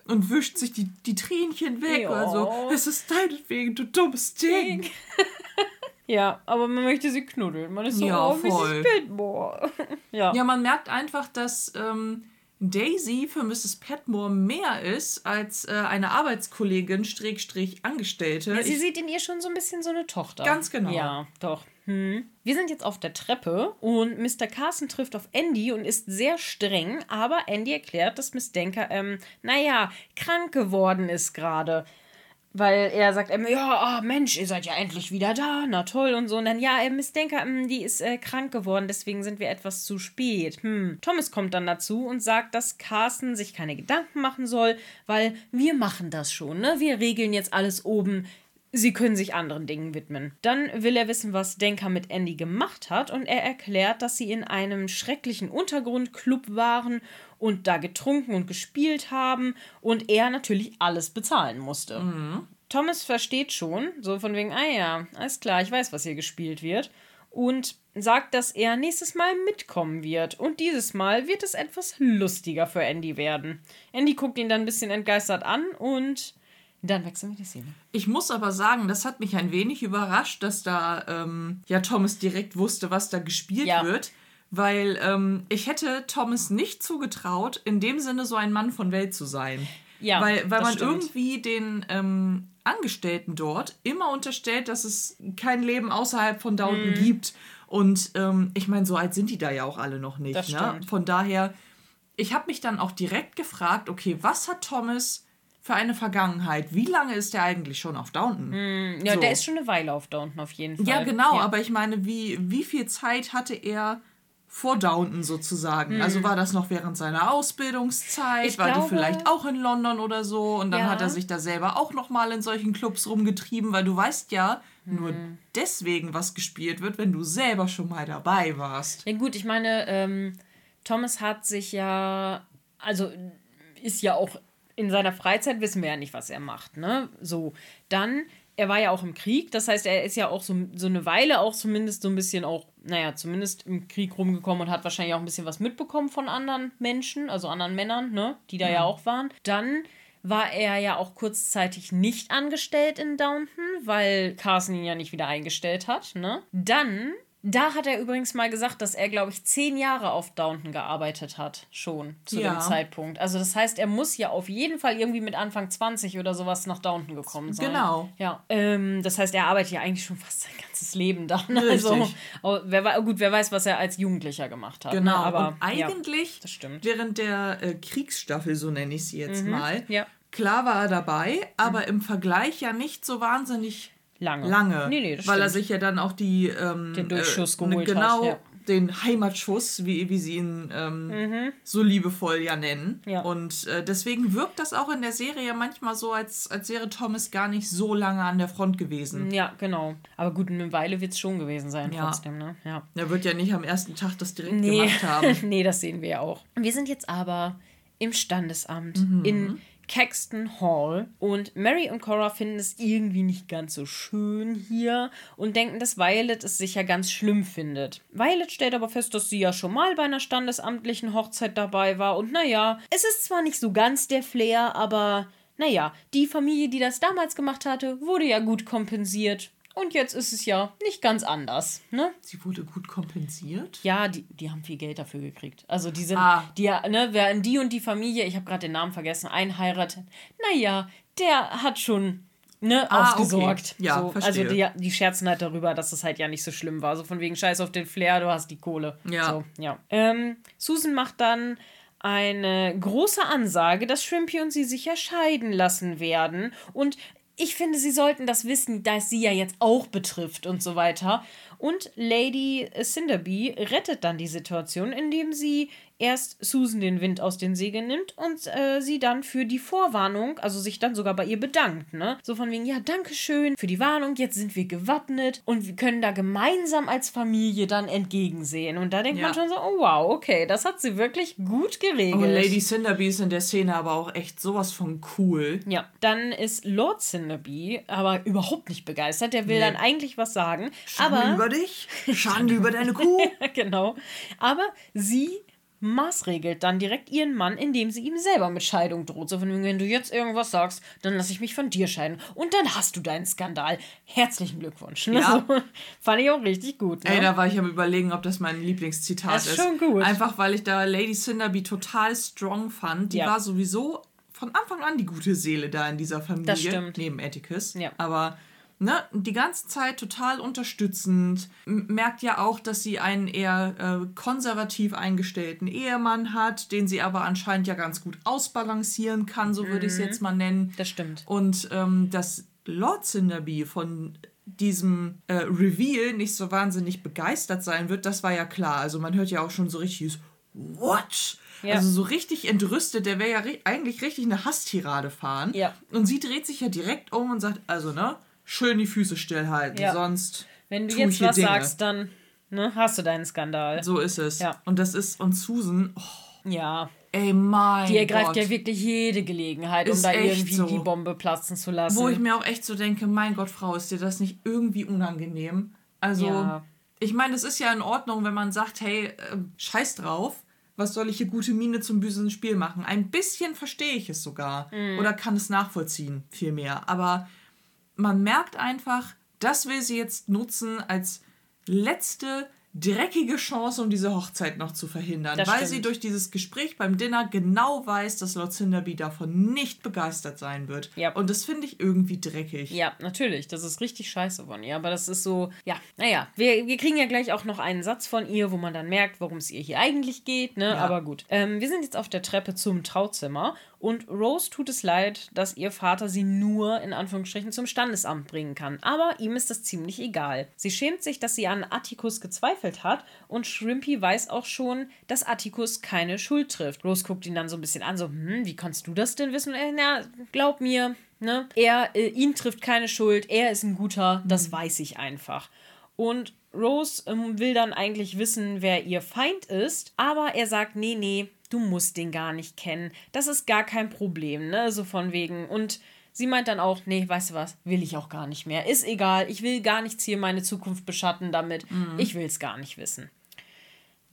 und wischt sich die, die Tränchen weg. Ja. Also, es ist deinetwegen, du dummes Ding. Ja, aber man möchte sie knuddeln. Man ist so, ja, oh, voll. Petmore. ja. ja, man merkt einfach, dass ähm, Daisy für Mrs. Petmore mehr ist als äh, eine Arbeitskollegin, Strich, Angestellte. Ja, sie ich, sieht in ihr schon so ein bisschen so eine Tochter. Ganz genau. Ja, doch. Hm. Wir sind jetzt auf der Treppe und Mr. Carson trifft auf Andy und ist sehr streng, aber Andy erklärt, dass Miss Denker, ähm, naja, krank geworden ist gerade weil er sagt immer, ja, oh Mensch, ihr seid ja endlich wieder da, na toll und so. Und dann, ja, Miss Denker, hm, die ist äh, krank geworden, deswegen sind wir etwas zu spät. Hm. Thomas kommt dann dazu und sagt, dass Carsten sich keine Gedanken machen soll, weil wir machen das schon, ne? Wir regeln jetzt alles oben. Sie können sich anderen Dingen widmen. Dann will er wissen, was Denker mit Andy gemacht hat und er erklärt, dass sie in einem schrecklichen Untergrundclub waren und da getrunken und gespielt haben und er natürlich alles bezahlen musste. Mhm. Thomas versteht schon, so von wegen, ah ja, alles klar, ich weiß, was hier gespielt wird. Und sagt, dass er nächstes Mal mitkommen wird. Und dieses Mal wird es etwas lustiger für Andy werden. Andy guckt ihn dann ein bisschen entgeistert an und dann wechseln wir die Szene. Ich muss aber sagen, das hat mich ein wenig überrascht, dass da ähm, ja Thomas direkt wusste, was da gespielt ja. wird weil ähm, ich hätte Thomas nicht zugetraut, in dem Sinne so ein Mann von Welt zu sein. Ja, weil, weil man stimmt. irgendwie den ähm, Angestellten dort immer unterstellt, dass es kein Leben außerhalb von Downton mhm. gibt. Und ähm, ich meine, so alt sind die da ja auch alle noch nicht. Ne? Von daher, ich habe mich dann auch direkt gefragt, okay, was hat Thomas für eine Vergangenheit? Wie lange ist der eigentlich schon auf Downton? Mm, ja, so. der ist schon eine Weile auf Downton auf jeden Fall. Ja, genau, ja. aber ich meine, wie, wie viel Zeit hatte er vor Downton sozusagen. Mhm. Also war das noch während seiner Ausbildungszeit, ich war glaube, die vielleicht auch in London oder so und dann ja. hat er sich da selber auch noch mal in solchen Clubs rumgetrieben, weil du weißt ja, mhm. nur deswegen was gespielt wird, wenn du selber schon mal dabei warst. Ja gut, ich meine, ähm, Thomas hat sich ja, also ist ja auch in seiner Freizeit wissen wir ja nicht, was er macht, ne? So, dann er war ja auch im Krieg, das heißt, er ist ja auch so, so eine Weile auch zumindest so ein bisschen auch, naja, zumindest im Krieg rumgekommen und hat wahrscheinlich auch ein bisschen was mitbekommen von anderen Menschen, also anderen Männern, ne, die da mhm. ja auch waren. Dann war er ja auch kurzzeitig nicht angestellt in Downton, weil Carson ihn ja nicht wieder eingestellt hat, ne? Dann da hat er übrigens mal gesagt, dass er, glaube ich, zehn Jahre auf Downton gearbeitet hat, schon zu ja. dem Zeitpunkt. Also das heißt, er muss ja auf jeden Fall irgendwie mit Anfang 20 oder sowas nach Downton gekommen sein. Genau. Ja. Ähm, das heißt, er arbeitet ja eigentlich schon fast sein ganzes Leben da. Ne? Also, wer, gut, wer weiß, was er als Jugendlicher gemacht hat. Ne? Genau, ne? aber Und eigentlich ja, während der äh, Kriegsstaffel, so nenne ich sie jetzt mhm. mal, ja. klar war er dabei, aber mhm. im Vergleich ja nicht so wahnsinnig lange. Lange. Nee, nee, das weil stimmt. er sich ja dann auch die. Ähm, den Durchschuss äh, geholt genau, hat. Ja. Den Heimatschuss, wie, wie sie ihn ähm, mhm. so liebevoll ja nennen. Ja. Und äh, deswegen wirkt das auch in der Serie manchmal so, als, als wäre Thomas gar nicht so lange an der Front gewesen. Ja, genau. Aber gut, eine Weile wird es schon gewesen sein, ja. trotzdem. Ne? Ja. Er wird ja nicht am ersten Tag das direkt nee. gemacht haben. nee, das sehen wir ja auch. Wir sind jetzt aber im Standesamt mhm. in Caxton Hall. Und Mary und Cora finden es irgendwie nicht ganz so schön hier und denken, dass Violet es sicher ganz schlimm findet. Violet stellt aber fest, dass sie ja schon mal bei einer standesamtlichen Hochzeit dabei war. Und naja, es ist zwar nicht so ganz der Flair, aber naja, die Familie, die das damals gemacht hatte, wurde ja gut kompensiert. Und jetzt ist es ja nicht ganz anders, ne? Sie wurde gut kompensiert? Ja, die, die haben viel Geld dafür gekriegt. Also die sind, ah. die, ne, während die und die Familie, ich habe gerade den Namen vergessen, einheiratet, naja, der hat schon ne, ah, ausgesorgt. Okay. Ja, so, also die, die scherzen halt darüber, dass es halt ja nicht so schlimm war. So von wegen Scheiß auf den Flair, du hast die Kohle. Ja. So, ja. Ähm, Susan macht dann eine große Ansage, dass Shrimpy und sie sich ja scheiden lassen werden. Und ich finde, sie sollten das wissen, da es sie ja jetzt auch betrifft und so weiter. Und Lady Cinderby rettet dann die Situation, indem sie erst Susan den Wind aus den Segeln nimmt und äh, sie dann für die Vorwarnung, also sich dann sogar bei ihr bedankt, ne? So von wegen, ja, danke schön für die Warnung, jetzt sind wir gewappnet und wir können da gemeinsam als Familie dann entgegensehen. Und da denkt ja. man schon so, oh wow, okay, das hat sie wirklich gut geregelt. Und Lady Cinderby ist in der Szene aber auch echt sowas von cool. Ja, dann ist Lord Cinderby aber überhaupt nicht begeistert. Der will nee. dann eigentlich was sagen. Schande aber über dich, Schande über deine Kuh. genau. Aber sie maßregelt dann direkt ihren Mann, indem sie ihm selber mit Scheidung droht. So von wegen, wenn du jetzt irgendwas sagst, dann lasse ich mich von dir scheiden. Und dann hast du deinen Skandal. Herzlichen Glückwunsch. Ja. So, fand ich auch richtig gut. Ne? Ey, da war ich am überlegen, ob das mein Lieblingszitat ist. Ist schon gut. Einfach weil ich da Lady Cinderby total strong fand. Die ja. war sowieso von Anfang an die gute Seele da in dieser Familie. Das stimmt. Neben Atticus. Ja. Aber ne, die ganze Zeit total unterstützend. Merkt ja auch, dass sie einen eher äh, konservativ eingestellten Ehemann hat, den sie aber anscheinend ja ganz gut ausbalancieren kann, so würde ich es mhm. jetzt mal nennen. Das stimmt. Und ähm, dass Lord Cinderby von diesem äh, Reveal nicht so wahnsinnig begeistert sein wird, das war ja klar. Also man hört ja auch schon so richtig What? Ja. Also so richtig entrüstet, der wäre ja eigentlich richtig eine Hasstirade fahren. Ja. Und sie dreht sich ja direkt um und sagt, also ne, schön die Füße stillhalten, ja. sonst. Wenn du jetzt was Dinge. sagst, dann ne, hast du deinen Skandal. So ist es. Ja. Und das ist, und Susan, oh, ja. Ey, mein Die ergreift Gott. ja wirklich jede Gelegenheit, um da irgendwie so. die Bombe platzen zu lassen. Wo ich mir auch echt so denke, mein Gott, Frau, ist dir das nicht irgendwie unangenehm? Also, ja. ich meine, es ist ja in Ordnung, wenn man sagt, hey, äh, scheiß drauf, was soll ich hier gute Miene zum bösen Spiel machen? Ein bisschen verstehe ich es sogar. Mhm. Oder kann es nachvollziehen, vielmehr. Aber man merkt einfach, das will sie jetzt nutzen als letzte dreckige Chance, um diese Hochzeit noch zu verhindern, das weil stimmt. sie durch dieses Gespräch beim Dinner genau weiß, dass Lord Cinderby davon nicht begeistert sein wird. Ja. Und das finde ich irgendwie dreckig. Ja, natürlich. Das ist richtig scheiße von ihr. Aber das ist so, ja, naja, wir, wir kriegen ja gleich auch noch einen Satz von ihr, wo man dann merkt, worum es ihr hier eigentlich geht. Ne? Ja. Aber gut. Ähm, wir sind jetzt auf der Treppe zum Trauzimmer und Rose tut es leid, dass ihr Vater sie nur in Anführungsstrichen zum Standesamt bringen kann. Aber ihm ist das ziemlich egal. Sie schämt sich, dass sie an Atticus gezweifelt hat und Shrimpy weiß auch schon, dass Atticus keine Schuld trifft. Rose guckt ihn dann so ein bisschen an, so, hm, wie kannst du das denn wissen? Äh, na, glaub mir, ne? Er, äh, ihn trifft keine Schuld, er ist ein guter, das mhm. weiß ich einfach. Und Rose ähm, will dann eigentlich wissen, wer ihr Feind ist, aber er sagt, nee, nee, du musst den gar nicht kennen. Das ist gar kein Problem, ne? So von wegen. Und sie meint dann auch, nee, weißt du was, will ich auch gar nicht mehr. Ist egal, ich will gar nichts hier meine Zukunft beschatten damit. Mhm. Ich will es gar nicht wissen.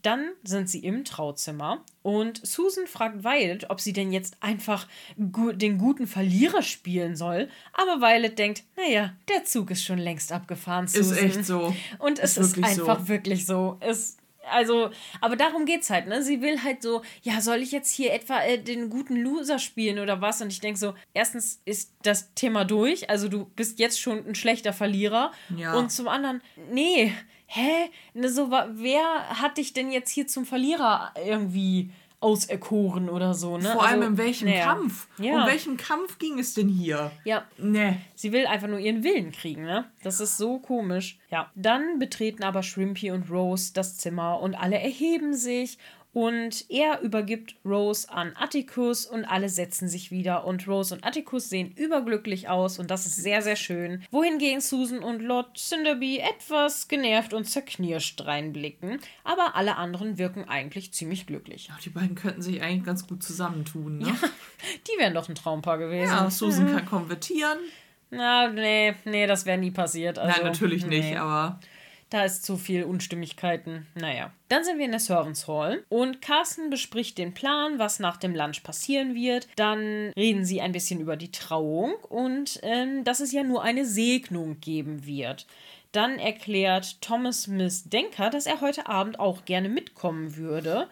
Dann sind sie im Trauzimmer und Susan fragt Violet, ob sie denn jetzt einfach den guten Verlierer spielen soll. Aber Violet denkt, naja, der Zug ist schon längst abgefahren, Susan. Ist echt so. Und es ist, ist einfach so. wirklich so. Es also, aber darum geht's halt, ne? Sie will halt so, ja, soll ich jetzt hier etwa äh, den guten Loser spielen oder was? Und ich denke so, erstens ist das Thema durch, also du bist jetzt schon ein schlechter Verlierer. Ja. Und zum anderen, nee, hä? Ne, so, wer hat dich denn jetzt hier zum Verlierer irgendwie auserkoren oder so. Ne? Vor allem also, in welchem naja. Kampf? Ja. Um welchen Kampf ging es denn hier? Ja. Nee. Sie will einfach nur ihren Willen kriegen, ne? Das ist so komisch. Ja. Dann betreten aber Shrimpy und Rose das Zimmer und alle erheben sich Und er übergibt Rose an Atticus und alle setzen sich wieder. Und Rose und Atticus sehen überglücklich aus und das ist sehr, sehr schön. Wohingegen Susan und Lord Cinderby etwas genervt und zerknirscht reinblicken. Aber alle anderen wirken eigentlich ziemlich glücklich. Ja, die beiden könnten sich eigentlich ganz gut zusammentun, ne? Ja, die wären doch ein Traumpaar gewesen. Ja, Susan mhm. kann konvertieren. Na, nee, nee, das wäre nie passiert. Also, Nein, natürlich nee. nicht, aber. Da ist zu viel Unstimmigkeiten. Naja. Dann sind wir in der Servants Hall und Carsten bespricht den Plan, was nach dem Lunch passieren wird. Dann reden sie ein bisschen über die Trauung und ähm, dass es ja nur eine Segnung geben wird. Dann erklärt Thomas Miss Denker, dass er heute Abend auch gerne mitkommen würde.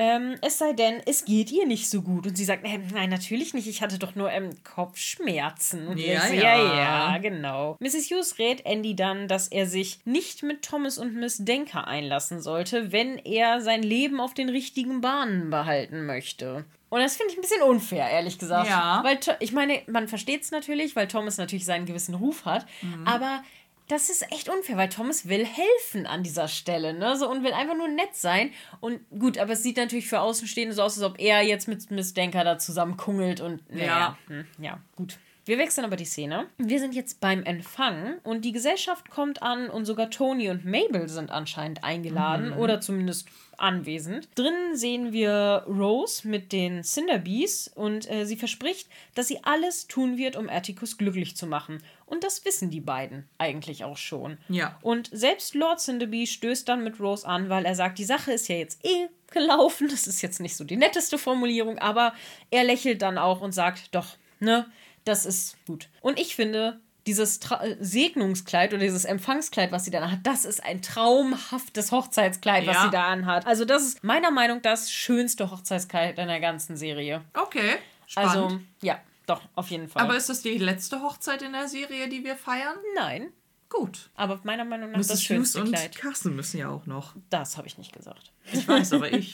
Ähm, es sei denn, es geht ihr nicht so gut. Und sie sagt, ähm, nein, natürlich nicht. Ich hatte doch nur ähm, Kopfschmerzen. Und ja, so, ja, ja, genau. Mrs. Hughes rät Andy dann, dass er sich nicht mit Thomas und Miss Denker einlassen sollte, wenn er sein Leben auf den richtigen Bahnen behalten möchte. Und das finde ich ein bisschen unfair, ehrlich gesagt. Ja. Weil, ich meine, man versteht es natürlich, weil Thomas natürlich seinen gewissen Ruf hat. Mhm. Aber das ist echt unfair, weil Thomas will helfen an dieser Stelle, ne? So, und will einfach nur nett sein. Und gut, aber es sieht natürlich für Außenstehende so aus, als ob er jetzt mit Miss Denker da zusammen kungelt und naja, ja. Hm, ja, gut. Wir wechseln aber die Szene. Wir sind jetzt beim Empfang und die Gesellschaft kommt an und sogar Tony und Mabel sind anscheinend eingeladen mhm. oder zumindest anwesend. Drinnen sehen wir Rose mit den Cinderbees und äh, sie verspricht, dass sie alles tun wird, um Atticus glücklich zu machen. Und das wissen die beiden eigentlich auch schon. Ja. Und selbst Lord Cinderbee stößt dann mit Rose an, weil er sagt, die Sache ist ja jetzt eh gelaufen. Das ist jetzt nicht so die netteste Formulierung, aber er lächelt dann auch und sagt, doch, ne, das ist gut. Und ich finde, dieses Tra Segnungskleid oder dieses Empfangskleid, was sie dann hat, das ist ein traumhaftes Hochzeitskleid, was sie da anhat. Also das ist meiner Meinung nach das schönste Hochzeitskleid in der ganzen Serie. Okay, spannend. Also, ja, doch, auf jeden Fall. Aber ist das die letzte Hochzeit in der Serie, die wir feiern? Nein. Gut. Aber meiner Meinung nach Mrs. das schönste Hughes und Carsten müssen ja auch noch. Das habe ich nicht gesagt. Ich weiß, aber ich.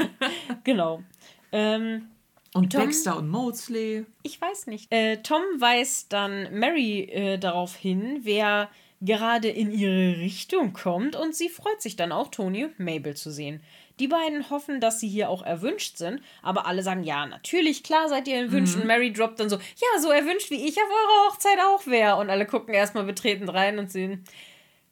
genau. Ähm, und Tom, Dexter und Maudsley. Ich weiß nicht. Äh, Tom weist dann Mary äh, darauf hin, wer gerade in ihre Richtung kommt und sie freut sich dann auch, Tony und Mabel zu sehen. Die beiden hoffen, dass sie hier auch erwünscht sind, aber alle sagen, ja, natürlich, klar seid ihr erwünscht. Mhm. Und Mary droppt dann so, ja, so erwünscht, wie ich auf eurer Hochzeit auch wäre. Und alle gucken erstmal betretend rein und sehen,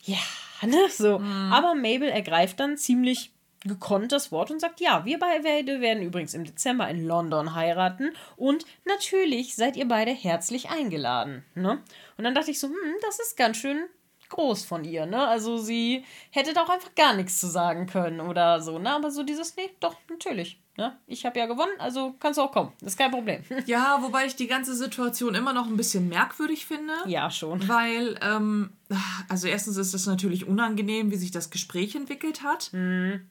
ja, ne, so. Mhm. Aber Mabel ergreift dann ziemlich gekonnt das Wort und sagt, ja, wir beide werden übrigens im Dezember in London heiraten und natürlich seid ihr beide herzlich eingeladen. Ne? Und dann dachte ich so, hm, das ist ganz schön groß von ihr, ne? Also sie hätte da auch einfach gar nichts zu sagen können oder so, ne? Aber so dieses, nee, doch, natürlich. Ne? Ich habe ja gewonnen, also kannst du auch kommen. Das ist kein Problem. Ja, wobei ich die ganze Situation immer noch ein bisschen merkwürdig finde. Ja, schon. Weil, ähm, also erstens ist es natürlich unangenehm, wie sich das Gespräch entwickelt hat. Mhm.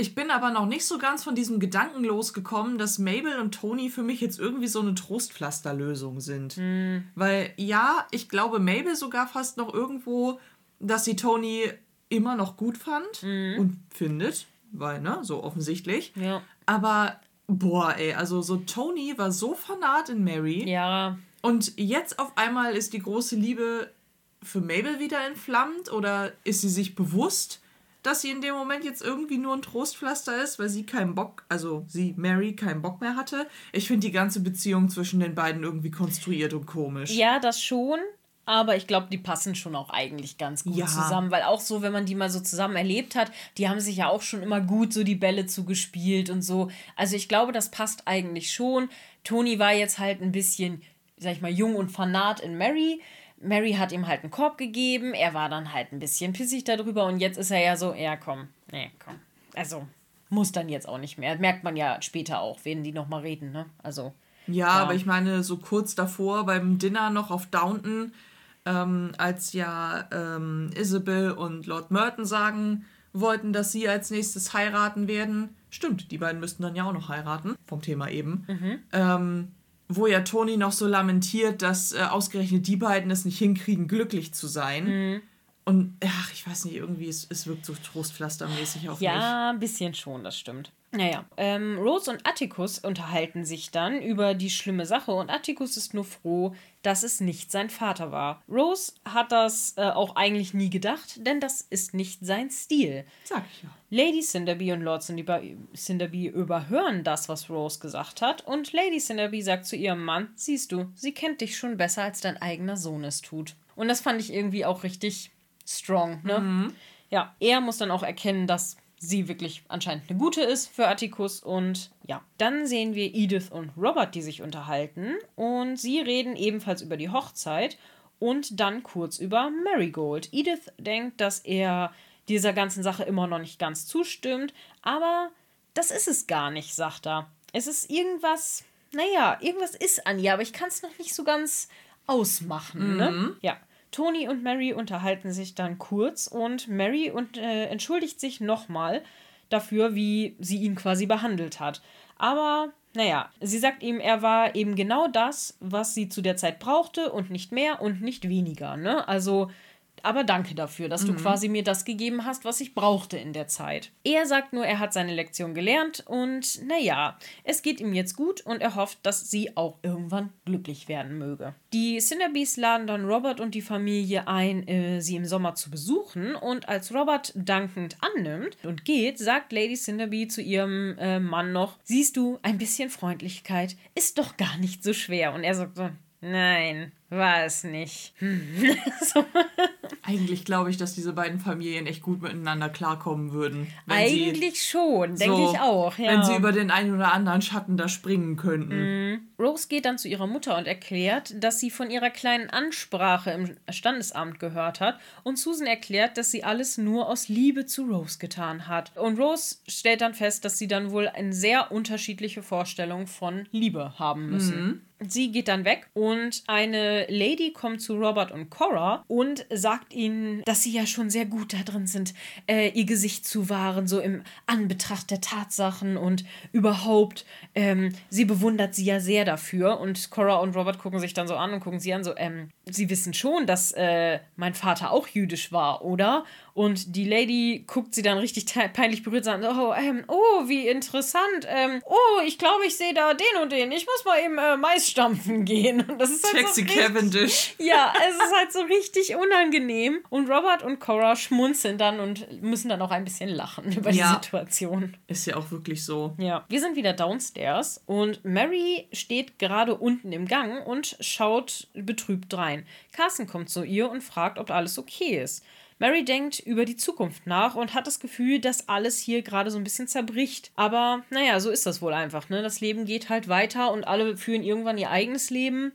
Ich bin aber noch nicht so ganz von diesem Gedanken losgekommen, dass Mabel und Tony für mich jetzt irgendwie so eine Trostpflasterlösung sind. Mm. Weil ja, ich glaube Mabel sogar fast noch irgendwo, dass sie Tony immer noch gut fand mm. und findet, weil, ne, so offensichtlich. Ja. Aber, boah, ey, also so Tony war so fanat in Mary. Ja. Und jetzt auf einmal ist die große Liebe für Mabel wieder entflammt oder ist sie sich bewusst? Dass sie in dem Moment jetzt irgendwie nur ein Trostpflaster ist, weil sie keinen Bock, also sie, Mary, keinen Bock mehr hatte. Ich finde die ganze Beziehung zwischen den beiden irgendwie konstruiert und komisch. Ja, das schon. Aber ich glaube, die passen schon auch eigentlich ganz gut ja. zusammen, weil auch so, wenn man die mal so zusammen erlebt hat, die haben sich ja auch schon immer gut so die Bälle zugespielt und so. Also ich glaube, das passt eigentlich schon. Toni war jetzt halt ein bisschen, sag ich mal, jung und fanat in Mary. Mary hat ihm halt einen Korb gegeben, er war dann halt ein bisschen pissig darüber und jetzt ist er ja so, ja komm, nee, komm. Also muss dann jetzt auch nicht mehr. Merkt man ja später auch, wenn die nochmal reden, ne? Also. Ja, ja, aber ich meine, so kurz davor beim Dinner noch auf Downton, ähm, als ja ähm, Isabel und Lord Merton sagen wollten, dass sie als nächstes heiraten werden. Stimmt, die beiden müssten dann ja auch noch heiraten, vom Thema eben. Mhm. Ähm, wo ja Toni noch so lamentiert, dass äh, ausgerechnet die beiden es nicht hinkriegen, glücklich zu sein. Mhm. Und ach, ich weiß nicht, irgendwie, es, es wirkt so trostpflastermäßig auf ja, mich. Ja, ein bisschen schon, das stimmt. Naja, ähm, Rose und Atticus unterhalten sich dann über die schlimme Sache und Atticus ist nur froh, dass es nicht sein Vater war. Rose hat das äh, auch eigentlich nie gedacht, denn das ist nicht sein Stil. Sag ich ja. Lady Cinderby und Lord Cinderby überhören das, was Rose gesagt hat und Lady Cinderby sagt zu ihrem Mann, siehst du, sie kennt dich schon besser, als dein eigener Sohn es tut. Und das fand ich irgendwie auch richtig strong, ne? Mhm. Ja, er muss dann auch erkennen, dass sie wirklich anscheinend eine gute ist für Atticus. Und ja, dann sehen wir Edith und Robert, die sich unterhalten. Und sie reden ebenfalls über die Hochzeit und dann kurz über Marigold. Edith denkt, dass er dieser ganzen Sache immer noch nicht ganz zustimmt, aber das ist es gar nicht, sagt er. Es ist irgendwas, naja, irgendwas ist an ihr, aber ich kann es noch nicht so ganz ausmachen. Ne? Mhm. Ne? Ja. Tony und Mary unterhalten sich dann kurz und Mary und, äh, entschuldigt sich nochmal dafür, wie sie ihn quasi behandelt hat. Aber naja, sie sagt ihm, er war eben genau das, was sie zu der Zeit brauchte und nicht mehr und nicht weniger. Ne? Also aber danke dafür, dass mhm. du quasi mir das gegeben hast, was ich brauchte in der Zeit. Er sagt nur, er hat seine Lektion gelernt und naja, es geht ihm jetzt gut und er hofft, dass sie auch irgendwann glücklich werden möge. Die Cinderbys laden dann Robert und die Familie ein, äh, sie im Sommer zu besuchen und als Robert dankend annimmt und geht, sagt Lady Cinderby zu ihrem äh, Mann noch, siehst du, ein bisschen Freundlichkeit ist doch gar nicht so schwer. Und er sagt so, nein, war es nicht. so. Eigentlich glaube ich, dass diese beiden Familien echt gut miteinander klarkommen würden. Eigentlich sie, schon, denke so, ich auch. Ja. Wenn sie über den einen oder anderen Schatten da springen könnten. Mhm. Rose geht dann zu ihrer Mutter und erklärt, dass sie von ihrer kleinen Ansprache im Standesamt gehört hat. Und Susan erklärt, dass sie alles nur aus Liebe zu Rose getan hat. Und Rose stellt dann fest, dass sie dann wohl eine sehr unterschiedliche Vorstellung von Liebe haben müssen. Mhm. Sie geht dann weg und eine Lady kommt zu Robert und Cora und sagt ihnen, dass sie ja schon sehr gut da drin sind, äh, ihr Gesicht zu wahren, so im Anbetracht der Tatsachen und überhaupt. Ähm, sie bewundert sie ja sehr dafür und Cora und Robert gucken sich dann so an und gucken sie an, so, ähm, sie wissen schon, dass äh, mein Vater auch jüdisch war, oder? Und die Lady guckt sie dann richtig peinlich berührt und sagt, oh, ähm, oh, wie interessant. Ähm, oh, ich glaube, ich sehe da den und den. Ich muss mal eben äh, Mais stampfen gehen. Und das ist halt Taxi so richtig, Cavendish. Ja, es ist halt so richtig unangenehm. Und Robert und Cora schmunzeln dann und müssen dann auch ein bisschen lachen über ja. die Situation. Ist ja auch wirklich so. Ja. Wir sind wieder downstairs und Mary steht gerade unten im Gang und schaut betrübt rein. Carsten kommt zu ihr und fragt, ob alles okay ist. Mary denkt über die Zukunft nach und hat das Gefühl, dass alles hier gerade so ein bisschen zerbricht. Aber naja, so ist das wohl einfach. Ne? Das Leben geht halt weiter und alle führen irgendwann ihr eigenes Leben.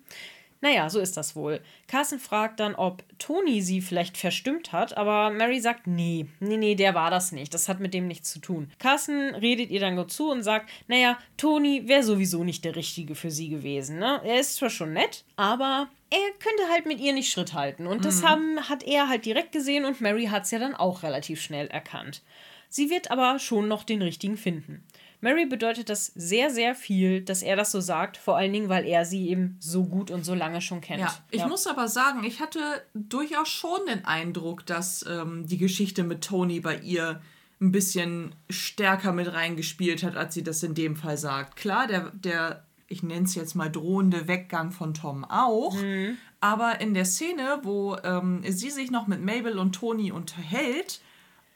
Naja, so ist das wohl. Carson fragt dann, ob Tony sie vielleicht verstimmt hat, aber Mary sagt, nee, nee, nee, der war das nicht. Das hat mit dem nichts zu tun. Carson redet ihr dann zu und sagt, naja, Tony wäre sowieso nicht der Richtige für sie gewesen. Ne? Er ist zwar schon nett, aber er könnte halt mit ihr nicht Schritt halten. Und das mhm. haben, hat er halt direkt gesehen und Mary hat es ja dann auch relativ schnell erkannt. Sie wird aber schon noch den richtigen finden. Mary bedeutet das sehr, sehr viel, dass er das so sagt, vor allen Dingen, weil er sie eben so gut und so lange schon kennt. Ja, ich ja. muss aber sagen, ich hatte durchaus schon den Eindruck, dass ähm, die Geschichte mit Tony bei ihr ein bisschen stärker mit reingespielt hat, als sie das in dem Fall sagt. Klar, der, der ich nenne es jetzt mal drohende Weggang von Tom auch, mhm. aber in der Szene, wo ähm, sie sich noch mit Mabel und Tony unterhält,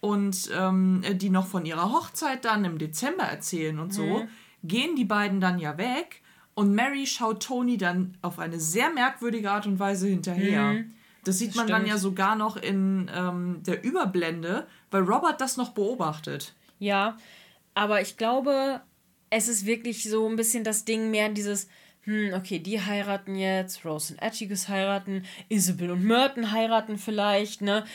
und ähm, die noch von ihrer Hochzeit dann im Dezember erzählen und so, mhm. gehen die beiden dann ja weg und Mary schaut Tony dann auf eine sehr merkwürdige Art und Weise hinterher. Mhm. Das sieht das man stimmt. dann ja sogar noch in ähm, der Überblende, weil Robert das noch beobachtet. Ja, aber ich glaube, es ist wirklich so ein bisschen das Ding mehr dieses, hm, okay, die heiraten jetzt, Rose und Atticus heiraten, Isabel und Merton heiraten vielleicht, ne?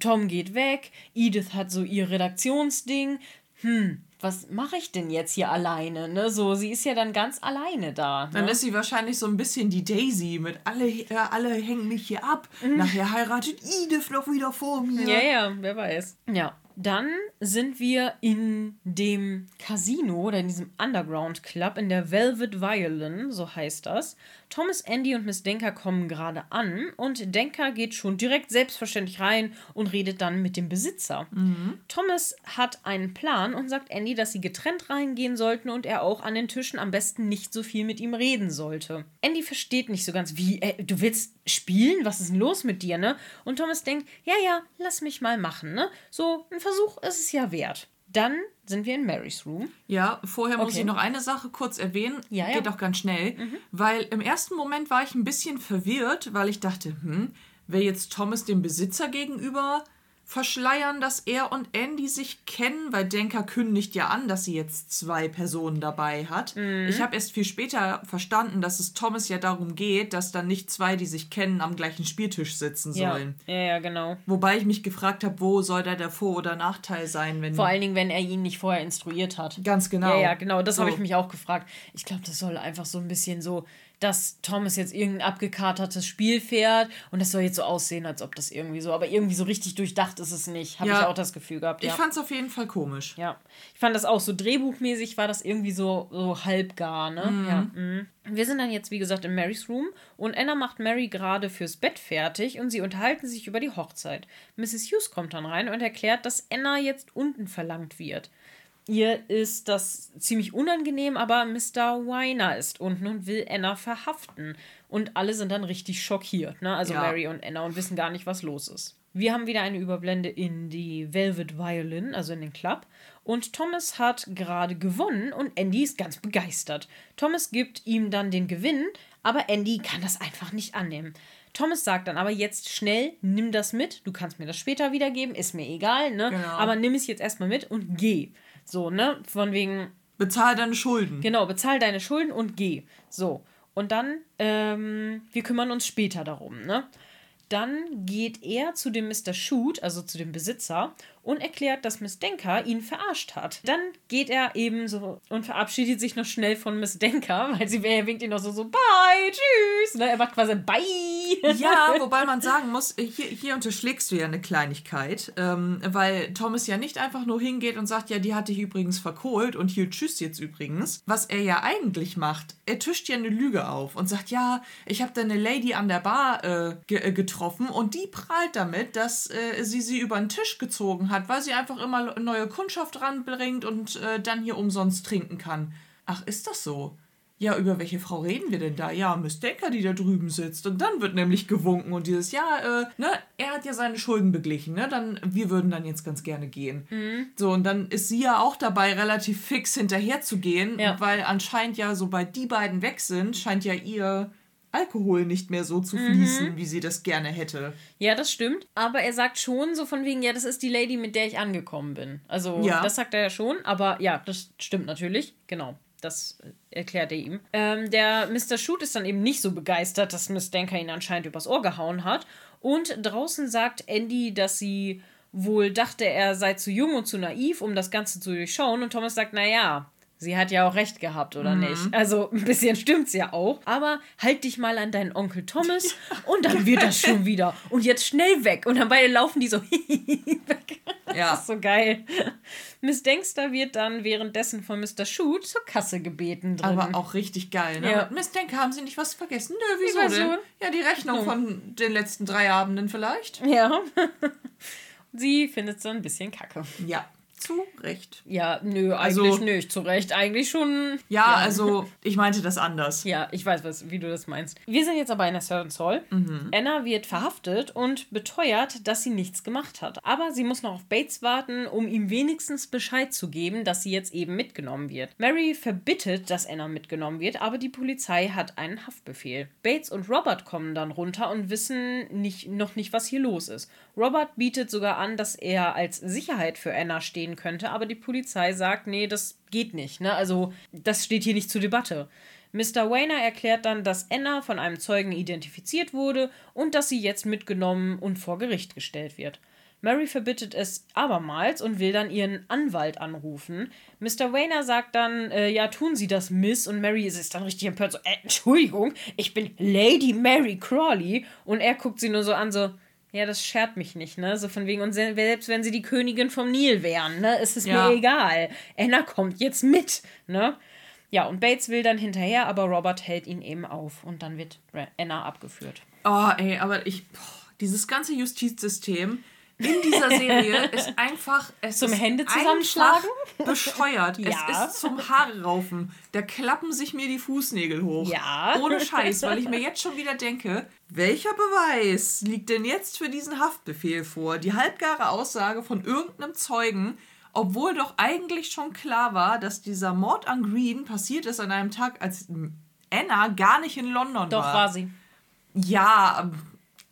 Tom geht weg, Edith hat so ihr Redaktionsding. Hm, was mache ich denn jetzt hier alleine? Ne? So, sie ist ja dann ganz alleine da. Ne? Dann ist sie wahrscheinlich so ein bisschen die Daisy mit alle, äh, alle hängen mich hier ab. Mhm. Nachher heiratet Edith noch wieder vor mir. Ja, ja, wer weiß. Ja. Dann sind wir in dem Casino oder in diesem Underground Club in der Velvet Violin, so heißt das. Thomas, Andy und Miss Denker kommen gerade an und Denker geht schon direkt selbstverständlich rein und redet dann mit dem Besitzer. Mhm. Thomas hat einen Plan und sagt Andy, dass sie getrennt reingehen sollten und er auch an den Tischen am besten nicht so viel mit ihm reden sollte. Andy versteht nicht so ganz, wie, äh, du willst spielen? Was ist denn los mit dir, ne? Und Thomas denkt, ja, ja, lass mich mal machen, ne? So ein Versuch ist es ja wert. Dann sind wir in Marys Room. Ja, vorher okay. muss ich noch eine Sache kurz erwähnen. Ja, ja. Geht auch ganz schnell. Mhm. Weil im ersten Moment war ich ein bisschen verwirrt, weil ich dachte, hm, wäre jetzt Thomas dem Besitzer gegenüber verschleiern, dass er und Andy sich kennen, weil Denker kündigt ja an, dass sie jetzt zwei Personen dabei hat. Mhm. Ich habe erst viel später verstanden, dass es Thomas ja darum geht, dass dann nicht zwei, die sich kennen, am gleichen Spieltisch sitzen sollen. Ja, ja, genau. Wobei ich mich gefragt habe, wo soll da der Vor- oder Nachteil sein, wenn. Vor allen Dingen, wenn er ihn nicht vorher instruiert hat. Ganz genau. Ja, ja, genau. Das so. habe ich mich auch gefragt. Ich glaube, das soll einfach so ein bisschen so dass Thomas jetzt irgendein abgekatertes Spiel fährt und das soll jetzt so aussehen, als ob das irgendwie so, aber irgendwie so richtig durchdacht ist es nicht. Habe ja, ich auch das Gefühl gehabt. Ja. Ich fand es auf jeden Fall komisch. Ja. Ich fand das auch so drehbuchmäßig war das irgendwie so, so halbgar, ne? Mhm. Ja. Mhm. Wir sind dann jetzt, wie gesagt, in Marys Room und Anna macht Mary gerade fürs Bett fertig und sie unterhalten sich über die Hochzeit. Mrs. Hughes kommt dann rein und erklärt, dass Anna jetzt unten verlangt wird. Ihr ist das ziemlich unangenehm, aber Mr. Weiner ist unten und will Anna verhaften. Und alle sind dann richtig schockiert, ne? Also ja. Mary und Anna und wissen gar nicht, was los ist. Wir haben wieder eine Überblende in die Velvet Violin, also in den Club. Und Thomas hat gerade gewonnen und Andy ist ganz begeistert. Thomas gibt ihm dann den Gewinn, aber Andy kann das einfach nicht annehmen. Thomas sagt dann aber jetzt schnell, nimm das mit, du kannst mir das später wiedergeben, ist mir egal, ne? Genau. Aber nimm es jetzt erstmal mit und geh. So, ne? Von wegen. Bezahl deine Schulden. Genau, bezahl deine Schulden und geh. So. Und dann, ähm, wir kümmern uns später darum, ne? Dann geht er zu dem Mr. Shoot, also zu dem Besitzer, und erklärt, dass Miss Denker ihn verarscht hat. Dann geht er eben so und verabschiedet sich noch schnell von Miss Denker, weil sie winkt ihn noch so, so, bye, tschüss. Ne? Er macht quasi bye. Ja, wobei man sagen muss, hier, hier unterschlägst du ja eine Kleinigkeit, ähm, weil Thomas ja nicht einfach nur hingeht und sagt, ja, die hatte ich übrigens verkohlt und hier tschüss jetzt übrigens. Was er ja eigentlich macht, er tischt ja eine Lüge auf und sagt, ja, ich habe da eine Lady an der Bar äh, äh getroffen und die prahlt damit, dass äh, sie sie über den Tisch gezogen hat hat, weil sie einfach immer neue Kundschaft ranbringt und äh, dann hier umsonst trinken kann. Ach, ist das so? Ja, über welche Frau reden wir denn da? Ja, Miss Denker, die da drüben sitzt. Und dann wird nämlich gewunken und dieses, ja, äh, ne, er hat ja seine Schulden beglichen, ne? Dann, wir würden dann jetzt ganz gerne gehen. Mhm. So, und dann ist sie ja auch dabei, relativ fix hinterher zu gehen, ja. weil anscheinend ja, sobald die beiden weg sind, scheint ja ihr Alkohol nicht mehr so zu fließen, mhm. wie sie das gerne hätte. Ja, das stimmt. Aber er sagt schon so von wegen, ja, das ist die Lady, mit der ich angekommen bin. Also, ja. das sagt er ja schon. Aber ja, das stimmt natürlich. Genau. Das erklärt er ihm. Ähm, der Mr. Shoot ist dann eben nicht so begeistert, dass Miss Denker ihn anscheinend übers Ohr gehauen hat. Und draußen sagt Andy, dass sie wohl dachte, er sei zu jung und zu naiv, um das Ganze zu durchschauen. Und Thomas sagt, naja, Sie hat ja auch recht gehabt, oder mhm. nicht? Also ein bisschen stimmt's ja auch. Aber halt dich mal an deinen Onkel Thomas und dann wird das schon wieder. Und jetzt schnell weg. Und dann beide laufen die so weg. Ja. Das ist so geil. Miss Denkster wird dann währenddessen von Mr. Shoot zur Kasse gebeten. Drin. Aber auch richtig geil, ne? Ja. Miss Denker, haben Sie nicht was vergessen? Nö, wieso denn? Ja, die Rechnung von den letzten drei Abenden vielleicht. Ja. Sie findet es so ein bisschen kacke. Ja zu Recht. Ja, nö, also, eigentlich nicht zu Recht. Eigentlich schon. Ja, ja, also ich meinte das anders. Ja, ich weiß, was, wie du das meinst. Wir sind jetzt aber in der Servants Hall. Mhm. Anna wird verhaftet und beteuert, dass sie nichts gemacht hat. Aber sie muss noch auf Bates warten, um ihm wenigstens Bescheid zu geben, dass sie jetzt eben mitgenommen wird. Mary verbittet, dass Anna mitgenommen wird, aber die Polizei hat einen Haftbefehl. Bates und Robert kommen dann runter und wissen nicht, noch nicht, was hier los ist. Robert bietet sogar an, dass er als Sicherheit für Anna stehen könnte, aber die Polizei sagt, nee, das geht nicht. Ne? Also das steht hier nicht zur Debatte. Mr. Wayner erklärt dann, dass Anna von einem Zeugen identifiziert wurde und dass sie jetzt mitgenommen und vor Gericht gestellt wird. Mary verbittet es abermals und will dann ihren Anwalt anrufen. Mr. Wayner sagt dann, äh, ja, tun Sie das, Miss. Und Mary ist dann richtig empört, so, äh, Entschuldigung, ich bin Lady Mary Crawley. Und er guckt sie nur so an, so, Ja, das schert mich nicht, ne? So von wegen, und selbst wenn sie die Königin vom Nil wären, ne, ist es ja. mir egal. Anna kommt jetzt mit, ne? Ja, und Bates will dann hinterher, aber Robert hält ihn eben auf und dann wird Anna abgeführt. Oh, ey, aber ich, boah, dieses ganze Justizsystem in dieser Serie ist einfach, es zum ist Hände zusammenschlagen, bescheuert. ja. Es ist zum Haare raufen. Da klappen sich mir die Fußnägel hoch. Ja. Ohne Scheiß, weil ich mir jetzt schon wieder denke, welcher Beweis liegt denn jetzt für diesen Haftbefehl vor? Die halbgare Aussage von irgendeinem Zeugen, obwohl doch eigentlich schon klar war, dass dieser Mord an Green passiert ist an einem Tag, als Anna gar nicht in London doch, war. Doch, war sie. Ja,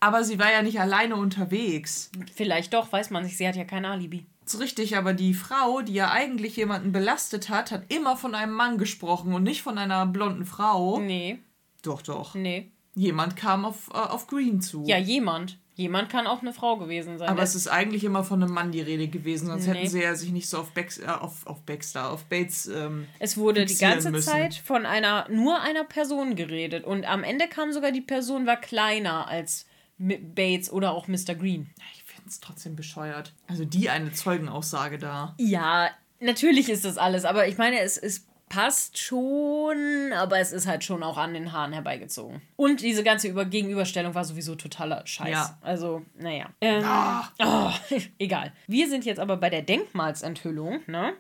aber sie war ja nicht alleine unterwegs. Vielleicht doch, weiß man nicht. Sie hat ja kein Alibi. Das ist richtig, aber die Frau, die ja eigentlich jemanden belastet hat, hat immer von einem Mann gesprochen und nicht von einer blonden Frau. Nee. Doch, doch. Nee. Jemand kam auf, äh, auf Green zu. Ja, jemand. Jemand kann auch eine Frau gewesen sein. Aber es ist eigentlich immer von einem Mann die Rede gewesen, sonst nee. hätten sie ja sich nicht so auf, Bex, äh, auf, auf Baxter, auf Bates. Ähm, es wurde die ganze müssen. Zeit von einer nur einer Person geredet und am Ende kam sogar die Person war kleiner als Bates oder auch Mr. Green. Ich finde es trotzdem bescheuert. Also die eine Zeugenaussage da. Ja, natürlich ist das alles, aber ich meine, es ist passt schon, aber es ist halt schon auch an den Haaren herbeigezogen. Und diese ganze Über Gegenüberstellung war sowieso totaler Scheiß. Ja. Also, naja. Ähm, ah. oh, egal. Wir sind jetzt aber bei der Denkmalsenthüllung, ne?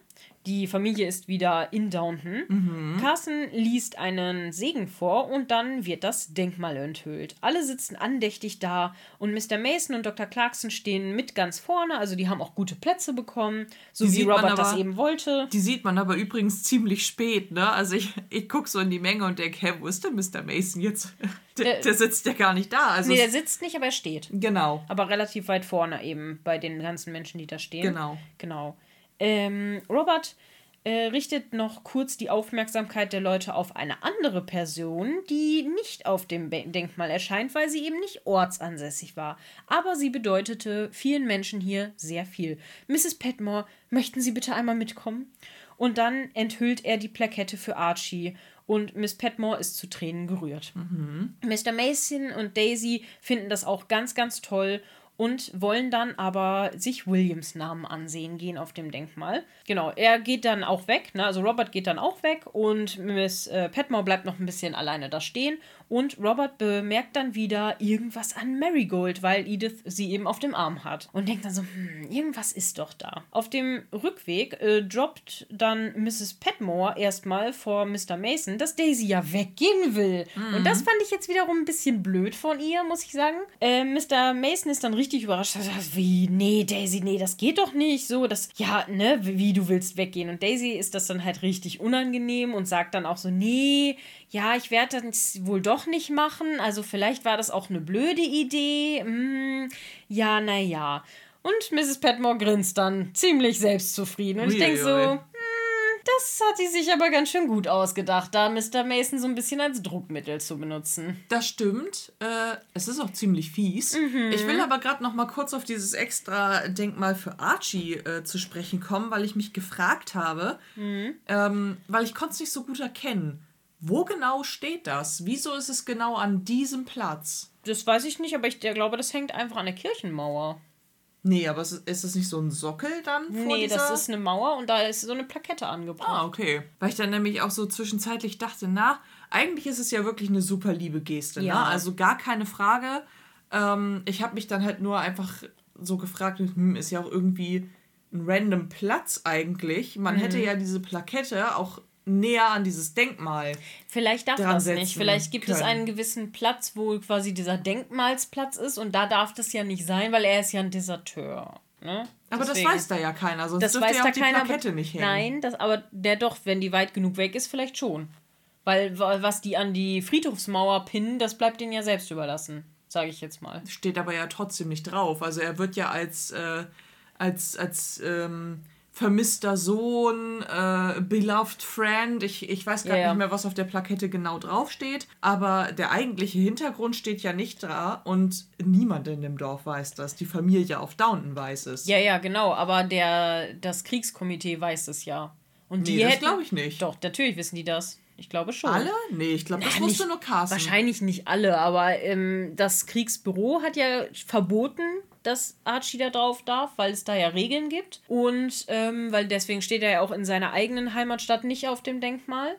Die Familie ist wieder in Downton. Mhm. Carson liest einen Segen vor und dann wird das Denkmal enthüllt. Alle sitzen andächtig da und Mr. Mason und Dr. Clarkson stehen mit ganz vorne, also die haben auch gute Plätze bekommen, so die wie Robert aber, das eben wollte. Die sieht man aber übrigens ziemlich spät, ne? Also ich, ich gucke so in die Menge und denke, hä, wo ist denn Mr. Mason jetzt? Der, der, der sitzt ja gar nicht da. Also nee, der sitzt nicht, aber er steht. Genau. Aber relativ weit vorne eben bei den ganzen Menschen, die da stehen. Genau. Genau. Ähm, Robert äh, richtet noch kurz die Aufmerksamkeit der Leute auf eine andere Person, die nicht auf dem Denkmal erscheint, weil sie eben nicht ortsansässig war. Aber sie bedeutete vielen Menschen hier sehr viel. Mrs. Petmore, möchten Sie bitte einmal mitkommen? Und dann enthüllt er die Plakette für Archie und Miss Petmore ist zu Tränen gerührt. Mhm. Mr. Mason und Daisy finden das auch ganz, ganz toll und wollen dann aber sich Williams Namen ansehen, gehen auf dem Denkmal. Genau, er geht dann auch weg, ne? also Robert geht dann auch weg und Miss äh, Petmore bleibt noch ein bisschen alleine da stehen und Robert bemerkt dann wieder irgendwas an Marigold, weil Edith sie eben auf dem Arm hat und denkt dann so, hm, irgendwas ist doch da. Auf dem Rückweg äh, droppt dann Mrs. Petmore erstmal vor Mr. Mason, dass Daisy ja weggehen will. Mhm. Und das fand ich jetzt wiederum ein bisschen blöd von ihr, muss ich sagen. Äh, Mr. Mason ist dann richtig richtig überrascht. Wie, nee, Daisy, nee, das geht doch nicht. So, das, ja, ne, wie du willst weggehen. Und Daisy ist das dann halt richtig unangenehm und sagt dann auch so, nee, ja, ich werde das wohl doch nicht machen. Also vielleicht war das auch eine blöde Idee. Hm, ja, naja. Und Mrs. Petmore grinst dann ziemlich selbstzufrieden. Und ich denke so, das hat sie sich aber ganz schön gut ausgedacht, da Mr. Mason so ein bisschen als Druckmittel zu benutzen. Das stimmt. Äh, es ist auch ziemlich fies. Mhm. Ich will aber gerade noch mal kurz auf dieses extra Denkmal für Archie äh, zu sprechen kommen, weil ich mich gefragt habe, mhm. ähm, weil ich konnte es nicht so gut erkennen. Wo genau steht das? Wieso ist es genau an diesem Platz? Das weiß ich nicht, aber ich glaube, das hängt einfach an der Kirchenmauer. Nee, aber ist, ist das nicht so ein Sockel dann vor Nee, dieser? das ist eine Mauer und da ist so eine Plakette angebracht. Ah, okay. Weil ich dann nämlich auch so zwischenzeitlich dachte, na, eigentlich ist es ja wirklich eine super liebe Geste, ne? ja. ne? Also gar keine Frage. Ähm, ich habe mich dann halt nur einfach so gefragt, hm, ist ja auch irgendwie ein random Platz eigentlich. Man mhm. hätte ja diese Plakette auch näher an dieses Denkmal. Vielleicht darf das nicht. Vielleicht gibt können. es einen gewissen Platz, wo quasi dieser Denkmalsplatz ist und da darf das ja nicht sein, weil er ist ja ein Deserteur. Ne? Aber Deswegen. das weiß da ja keiner, sonst das weiß ja da die keiner, Plakette nicht hängen. Nein, das, aber der doch, wenn die weit genug weg ist, vielleicht schon. Weil was die an die Friedhofsmauer pinnen, das bleibt denen ja selbst überlassen, sage ich jetzt mal. Steht aber ja trotzdem nicht drauf. Also er wird ja als, äh, als, als ähm, vermisster Sohn, äh, beloved friend. Ich, ich weiß gar yeah. nicht mehr, was auf der Plakette genau draufsteht. Aber der eigentliche Hintergrund steht ja nicht da und niemand in dem Dorf weiß das. Die Familie auf Downton weiß es. Ja, ja, genau. Aber der, das Kriegskomitee weiß es ja. Und die nee, das glaube ich nicht. Doch, natürlich wissen die das. Ich glaube schon. Alle? Nee, ich glaube, das Na, wusste nur Carsten. Wahrscheinlich nicht alle, aber ähm, das Kriegsbüro hat ja verboten, dass Archie da drauf darf, weil es da ja Regeln gibt. Und ähm, weil deswegen steht er ja auch in seiner eigenen Heimatstadt nicht auf dem Denkmal.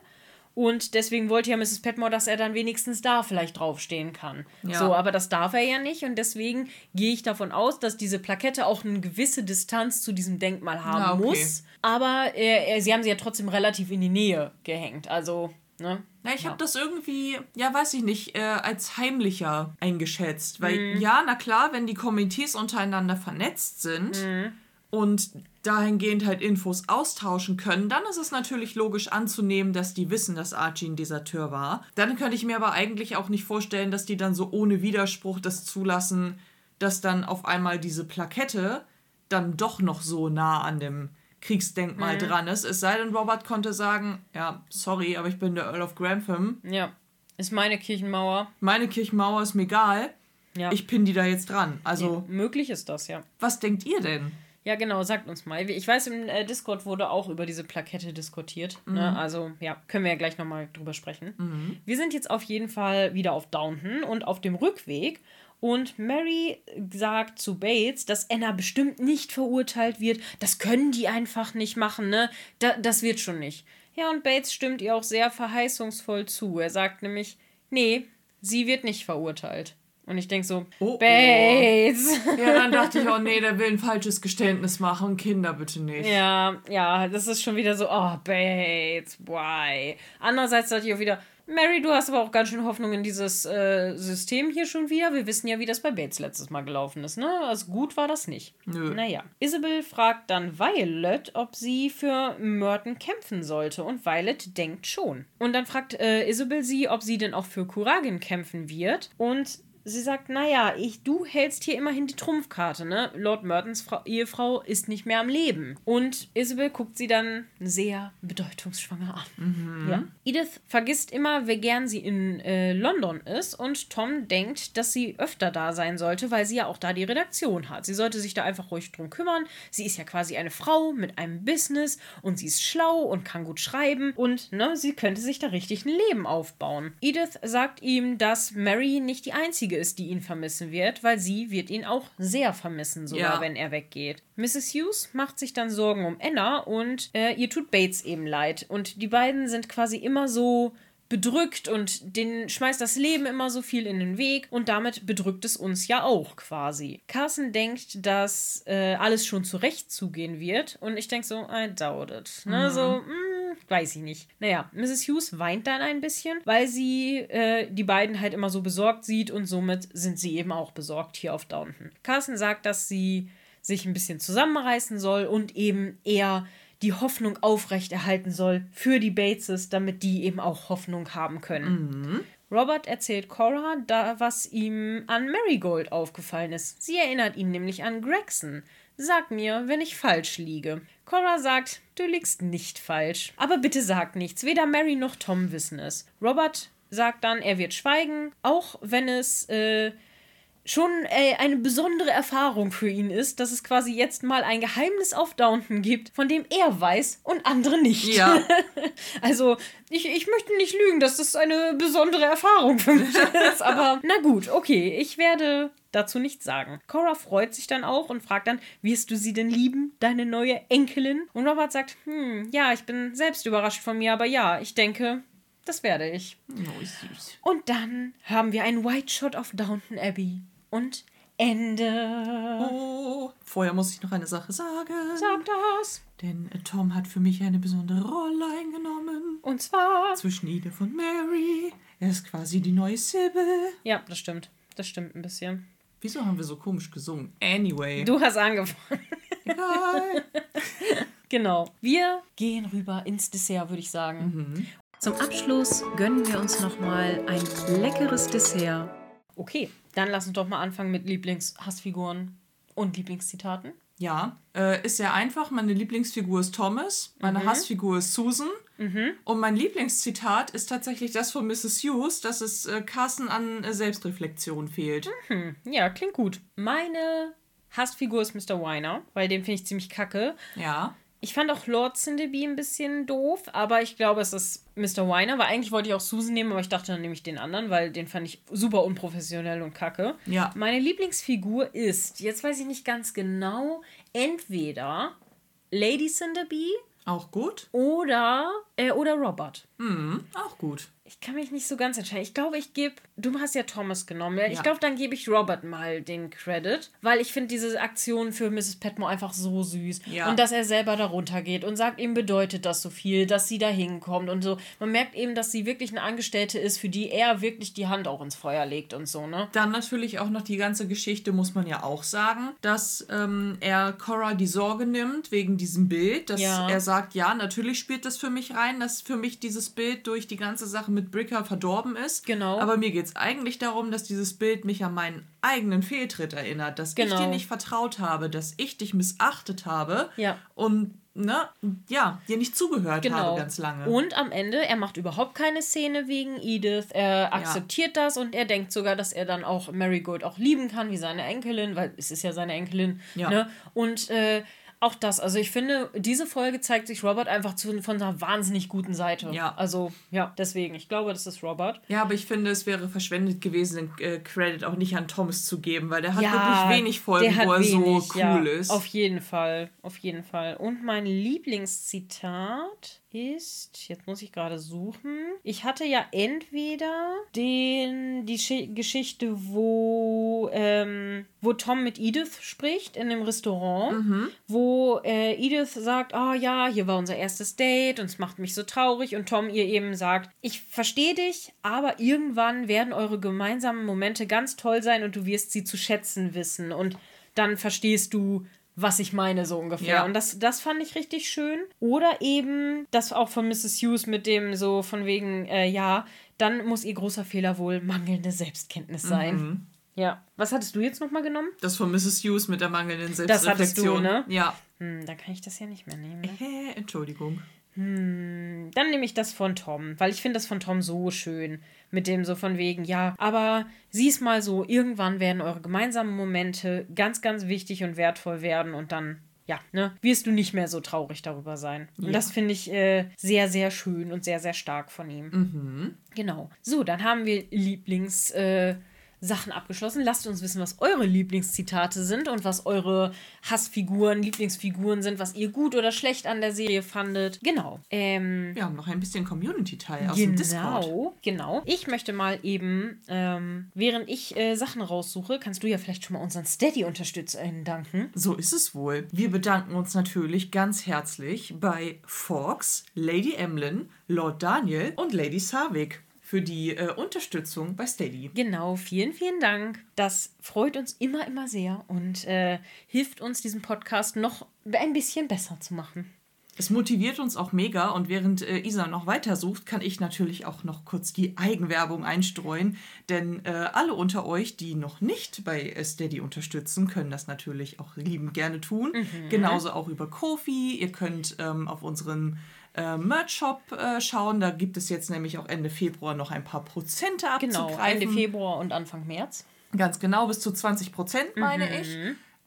Und deswegen wollte ja Mrs. Petmore, dass er dann wenigstens da vielleicht draufstehen kann. Ja. So, aber das darf er ja nicht. Und deswegen gehe ich davon aus, dass diese Plakette auch eine gewisse Distanz zu diesem Denkmal haben ja, okay. muss. Aber äh, sie haben sie ja trotzdem relativ in die Nähe gehängt. Also, ne? Na, ich ja. habe das irgendwie, ja, weiß ich nicht, äh, als heimlicher eingeschätzt. Weil, mhm. ja, na klar, wenn die Komitees untereinander vernetzt sind, mhm und dahingehend halt Infos austauschen können, dann ist es natürlich logisch anzunehmen, dass die wissen, dass Archie ein Deserteur war. Dann könnte ich mir aber eigentlich auch nicht vorstellen, dass die dann so ohne Widerspruch das zulassen, dass dann auf einmal diese Plakette dann doch noch so nah an dem Kriegsdenkmal mhm. dran ist. Es sei denn, Robert konnte sagen, ja, sorry, aber ich bin der Earl of Grantham. Ja, ist meine Kirchenmauer. Meine Kirchenmauer ist mir egal. Ja. Ich pinne die da jetzt dran. Also ja, möglich ist das, ja. Was denkt ihr denn? Ja, genau, sagt uns mal. Ich weiß, im äh, Discord wurde auch über diese Plakette diskutiert. Ne? Mhm. Ne? Also, ja, können wir ja gleich nochmal drüber sprechen. Mhm. Wir sind jetzt auf jeden Fall wieder auf Downton und auf dem Rückweg. Und Mary sagt zu Bates, dass Anna bestimmt nicht verurteilt wird. Das können die einfach nicht machen, ne? Da, das wird schon nicht. Ja, und Bates stimmt ihr auch sehr verheißungsvoll zu. Er sagt nämlich, nee, sie wird nicht verurteilt. Und ich denke so, oh, Bates. Oh. Ja, dann dachte ich, oh nee, der will ein falsches Geständnis machen. Kinder bitte nicht. Ja, ja, das ist schon wieder so, oh, Bates, why? Andererseits dachte ich auch wieder, Mary, du hast aber auch ganz schön Hoffnung in dieses äh, System hier schon wieder. Wir wissen ja, wie das bei Bates letztes Mal gelaufen ist, ne? Also gut war das nicht. Nö. Naja. Isabel fragt dann Violet, ob sie für Merton kämpfen sollte. Und Violet denkt schon. Und dann fragt äh, Isabel sie, ob sie denn auch für Kuragin kämpfen wird. Und sie sagt, naja, ich, du hältst hier immerhin die Trumpfkarte, ne? Lord Mertons Frau, Ehefrau ist nicht mehr am Leben. Und Isabel guckt sie dann sehr bedeutungsschwanger an. Mhm. Ja. Edith vergisst immer, wie gern sie in äh, London ist und Tom denkt, dass sie öfter da sein sollte, weil sie ja auch da die Redaktion hat. Sie sollte sich da einfach ruhig drum kümmern. Sie ist ja quasi eine Frau mit einem Business und sie ist schlau und kann gut schreiben und ne, sie könnte sich da richtig ein Leben aufbauen. Edith sagt ihm, dass Mary nicht die einzige einzige ist, die ihn vermissen wird, weil sie wird ihn auch sehr vermissen, sogar ja. wenn er weggeht. Mrs. Hughes macht sich dann Sorgen um Anna und äh, ihr tut Bates eben leid. Und die beiden sind quasi immer so bedrückt und den schmeißt das Leben immer so viel in den Weg und damit bedrückt es uns ja auch quasi. Carson denkt, dass äh, alles schon zurecht zugehen wird und ich denke so, I doubt it. Ne? Mhm. So, mh, mm, weiß ich nicht. Naja, Mrs. Hughes weint dann ein bisschen, weil sie äh, die beiden halt immer so besorgt sieht und somit sind sie eben auch besorgt hier auf Downton. Carson sagt, dass sie sich ein bisschen zusammenreißen soll und eben eher die Hoffnung aufrechterhalten soll für die Bateses, damit die eben auch Hoffnung haben können. Mhm. Robert erzählt Cora, da, was ihm an Marigold aufgefallen ist. Sie erinnert ihn nämlich an Gregson. Sag mir, wenn ich falsch liege. Cora sagt, du liegst nicht falsch. Aber bitte sag nichts, weder Mary noch Tom wissen es. Robert sagt dann, er wird schweigen, auch wenn es äh, schon äh, eine besondere Erfahrung für ihn ist, dass es quasi jetzt mal ein Geheimnis auf Downton gibt, von dem er weiß und andere nicht. Ja. also, ich, ich möchte nicht lügen, dass das eine besondere Erfahrung für mich ist, aber na gut, okay, ich werde dazu nichts sagen. Cora freut sich dann auch und fragt dann, wirst du sie denn lieben, deine neue Enkelin? Und Robert sagt, hm, ja, ich bin selbst überrascht von mir, aber ja, ich denke, das werde ich. Oh, süß. Und dann haben wir einen White Shot auf Downton Abbey und Ende. Oh, vorher muss ich noch eine Sache sagen. Sag das. Denn Tom hat für mich eine besondere Rolle eingenommen. Und zwar zwischen Edith und Mary. Er ist quasi die neue Sybil. Ja, das stimmt. Das stimmt ein bisschen. Wieso haben wir so komisch gesungen? Anyway. Du hast angefangen. Egal. genau. Wir gehen rüber ins Dessert, würde ich sagen. Mhm. Zum Abschluss gönnen wir uns nochmal ein leckeres Dessert. Okay, dann lass uns doch mal anfangen mit Lieblingshassfiguren und Lieblingszitaten. Ja, äh, ist sehr einfach. Meine Lieblingsfigur ist Thomas, meine mhm. Hassfigur ist Susan. Mhm. Und mein Lieblingszitat ist tatsächlich das von Mrs. Hughes, dass es äh, Carsten an äh, Selbstreflexion fehlt. Mhm. Ja, klingt gut. Meine Hassfigur ist Mr. Weiner, weil den finde ich ziemlich kacke. Ja. Ich fand auch Lord Cinderby ein bisschen doof, aber ich glaube, es ist Mr. Weiner, weil eigentlich wollte ich auch Susan nehmen, aber ich dachte, dann nehme ich den anderen, weil den fand ich super unprofessionell und kacke. Ja. Meine Lieblingsfigur ist, jetzt weiß ich nicht ganz genau, entweder Lady Cinderby Auch gut. oder, äh, oder Robert. Mhm. Auch gut. Ich kann mich nicht so ganz entscheiden. Ich glaube, ich gebe. Du hast ja Thomas genommen. Ja? Ich Ja. glaube, dann gebe ich Robert mal den Credit, weil ich finde diese Aktion für Mrs. Petmore einfach so süß. Ja. Und dass er selber darunter geht und sagt, ihm bedeutet das so viel, dass sie da hinkommt und so. Man merkt eben, dass sie wirklich eine Angestellte ist, für die er wirklich die Hand auch ins Feuer legt und so, ne? Dann natürlich auch noch die ganze Geschichte, muss man ja auch sagen, dass ähm, er Cora die Sorge nimmt wegen diesem Bild. Dass er sagt, ja, natürlich spielt das für mich rein, dass für mich dieses Bild durch die ganze Sache mit Bricker verdorben ist. Genau. Aber mir geht es eigentlich darum, dass dieses Bild mich an meinen eigenen Fehltritt erinnert, dass ich Genau. dir nicht vertraut habe, dass ich dich missachtet habe Ja. und ne, ja, dir nicht zugehört Genau. habe ganz lange. Und am Ende, er macht überhaupt keine Szene wegen Edith. Er akzeptiert das und er denkt sogar, dass er dann auch Marigold auch lieben kann, wie seine Enkelin, weil es ist ja seine Enkelin. Ja. Ne? Und äh, auch das, also ich finde, diese Folge zeigt sich Robert einfach zu, von einer wahnsinnig guten Seite. Ja. Also, ja, deswegen, ich glaube, das ist Robert. Ja, aber ich finde, es wäre verschwendet gewesen, den äh, Credit auch nicht an Thomas zu geben, weil der hat ja, wirklich wenig Folgen, wo er wenig, so ja, cool ist. Auf jeden Fall, auf jeden Fall. Und mein Lieblingszitat ist, jetzt muss ich gerade suchen. Ich hatte ja entweder den, die Schi- Geschichte, wo, ähm, wo Tom mit Edith spricht in dem Restaurant, Mhm. wo äh, Edith sagt, oh ja, hier war unser erstes Date und es macht mich so traurig und Tom ihr eben sagt, ich verstehe dich, aber irgendwann werden eure gemeinsamen Momente ganz toll sein und du wirst sie zu schätzen wissen und dann verstehst du, was ich meine, so ungefähr. Ja. Und das, das fand ich richtig schön. Oder eben das auch von Mrs. Hughes mit dem so von wegen, äh, ja, dann muss ihr großer Fehler wohl mangelnde Selbstkenntnis sein. Mhm. Ja. Was hattest du jetzt nochmal genommen? Das von Mrs. Hughes mit der mangelnden Das hattest du, Selbstreflexion. ne? Ja. Hm, dann kann ich das ja nicht mehr nehmen. Ne? Hä, Entschuldigung. Dann nehme ich das von Tom, weil ich finde das von Tom so schön. Mit dem so von wegen, ja, aber sieh's mal so, irgendwann werden eure gemeinsamen Momente ganz, ganz wichtig und wertvoll werden und dann, ja, ne, wirst du nicht mehr so traurig darüber sein. Und Ja. das finde ich äh, sehr, sehr schön und sehr, sehr stark von ihm. Mhm. Genau. So, dann haben wir Lieblings. Äh, Sachen abgeschlossen. Lasst uns wissen, was eure Lieblingszitate sind und was eure Hassfiguren, Lieblingsfiguren sind, was ihr gut oder schlecht an der Serie fandet. Genau. Ähm, Wir haben noch ein bisschen Community-Teil aus dem Discord. Genau, genau. Ich möchte mal eben, ähm, während ich äh, Sachen raussuche, kannst du ja vielleicht schon mal unseren Steady-UnterstützerInnen danken. So ist es wohl. Wir bedanken uns natürlich ganz herzlich bei Fox, Lady Emlyn, Lord Daniel und Lady Savik für die äh, Unterstützung bei Steady. Genau, vielen, vielen Dank. Das freut uns immer, immer sehr und äh, hilft uns, diesen Podcast noch ein bisschen besser zu machen. Es motiviert uns auch mega und während äh, Isa noch weitersucht, kann ich natürlich auch noch kurz die Eigenwerbung einstreuen, denn äh, alle unter euch, die noch nicht bei äh, Steady unterstützen, können das natürlich auch liebend gerne tun. Genauso auch über Kofi. Ihr könnt ähm, auf unseren äh, Merch-Shop äh, schauen. Da gibt es jetzt nämlich auch Ende Februar noch ein paar Prozente Genau, abzugreifen. Ende Februar und Anfang März. Ganz genau, bis zu 20 Prozent, meine ich.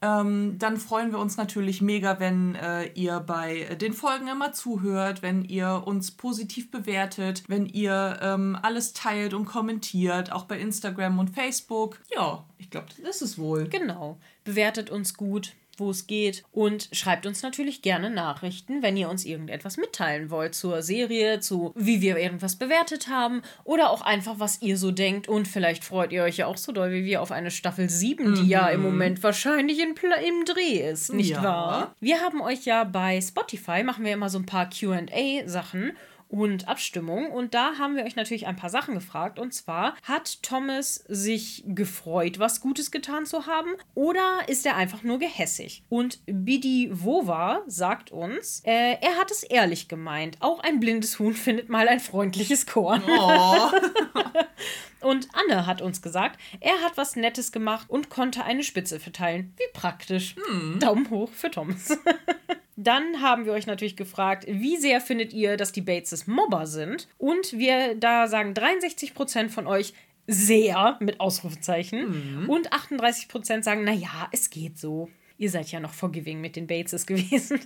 Ähm, dann freuen wir uns natürlich mega, wenn äh, ihr bei den Folgen immer zuhört, wenn ihr uns positiv bewertet, wenn ihr ähm, alles teilt und kommentiert, auch bei Instagram und Facebook. Ja, ich glaube, das ist es wohl. Genau. Bewertet uns gut, wo es geht. Und schreibt uns natürlich gerne Nachrichten, wenn ihr uns irgendetwas mitteilen wollt zur Serie, zu wie wir irgendwas bewertet haben oder auch einfach, was ihr so denkt. Und vielleicht freut ihr euch ja auch so doll wie wir auf eine Staffel 7, die ja im Moment wahrscheinlich in im Dreh ist, nicht Ja. wahr? Wir haben euch ja bei Spotify, machen wir immer so ein paar QA-Sachen und Abstimmung. Und da haben wir euch natürlich ein paar Sachen gefragt. Und zwar, hat Thomas sich gefreut, was Gutes getan zu haben? Oder ist er einfach nur gehässig? Und Bidi Wova sagt uns, äh, er hat es ehrlich gemeint. Auch ein blindes Huhn findet mal ein freundliches Korn. Oh, Und Anne hat uns gesagt, er hat was Nettes gemacht und konnte eine Spitze verteilen. Wie praktisch. Daumen hoch für Thomas. Dann haben wir euch natürlich gefragt, wie sehr findet ihr, dass die Bateses Mobber sind? Und wir da sagen 63% von euch sehr mit Ausrufezeichen und 38% sagen, naja, es geht so. Ihr seid ja noch forgiving mit den Bateses gewesen.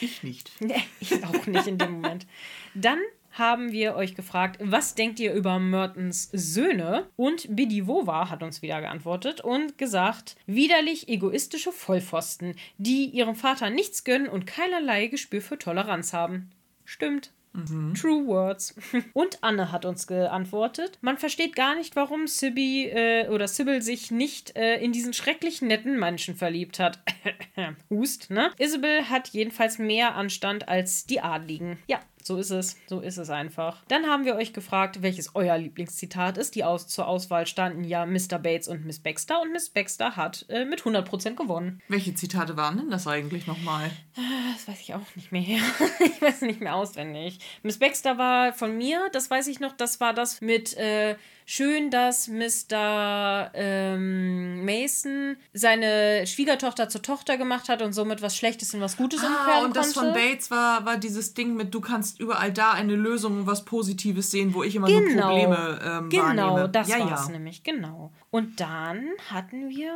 ich nicht. Nee, ich auch nicht in dem Moment. Dann haben wir euch gefragt, was denkt ihr über Mertens Söhne? Und Bidi Wova hat uns wieder geantwortet und gesagt, widerlich egoistische Vollpfosten, die ihrem Vater nichts gönnen und keinerlei Gespür für Toleranz haben. Stimmt. Mhm. True Words. Und Anne hat uns geantwortet. Man versteht gar nicht, warum Sibby äh, oder Sybil sich nicht äh, in diesen schrecklich netten Menschen verliebt hat. Hust, ne? Isabel hat jedenfalls mehr Anstand als die Adligen. Ja, so ist es. So ist es einfach. Dann haben wir euch gefragt, welches euer Lieblingszitat ist. Die aus zur Auswahl standen ja Mr. Bates und Miss Baxter. Und Miss Baxter hat äh, mit 100% gewonnen. Welche Zitate waren denn das eigentlich nochmal? Ah, das weiß ich auch nicht mehr. ich weiß nicht mehr auswendig. Miss Baxter war von mir, das weiß ich noch. Das war das mit äh, schön, dass Mr. Ähm, Mason seine Schwiegertochter zur Tochter gemacht hat und somit was Schlechtes in was Gutes ah, umkehren und das von Bates war, war dieses Ding mit, du kannst überall da eine Lösung und was Positives sehen, wo ich immer genau. nur Probleme ähm, genau, wahrnehme. Genau, das ja, war es ja. nämlich, genau. Und dann hatten wir,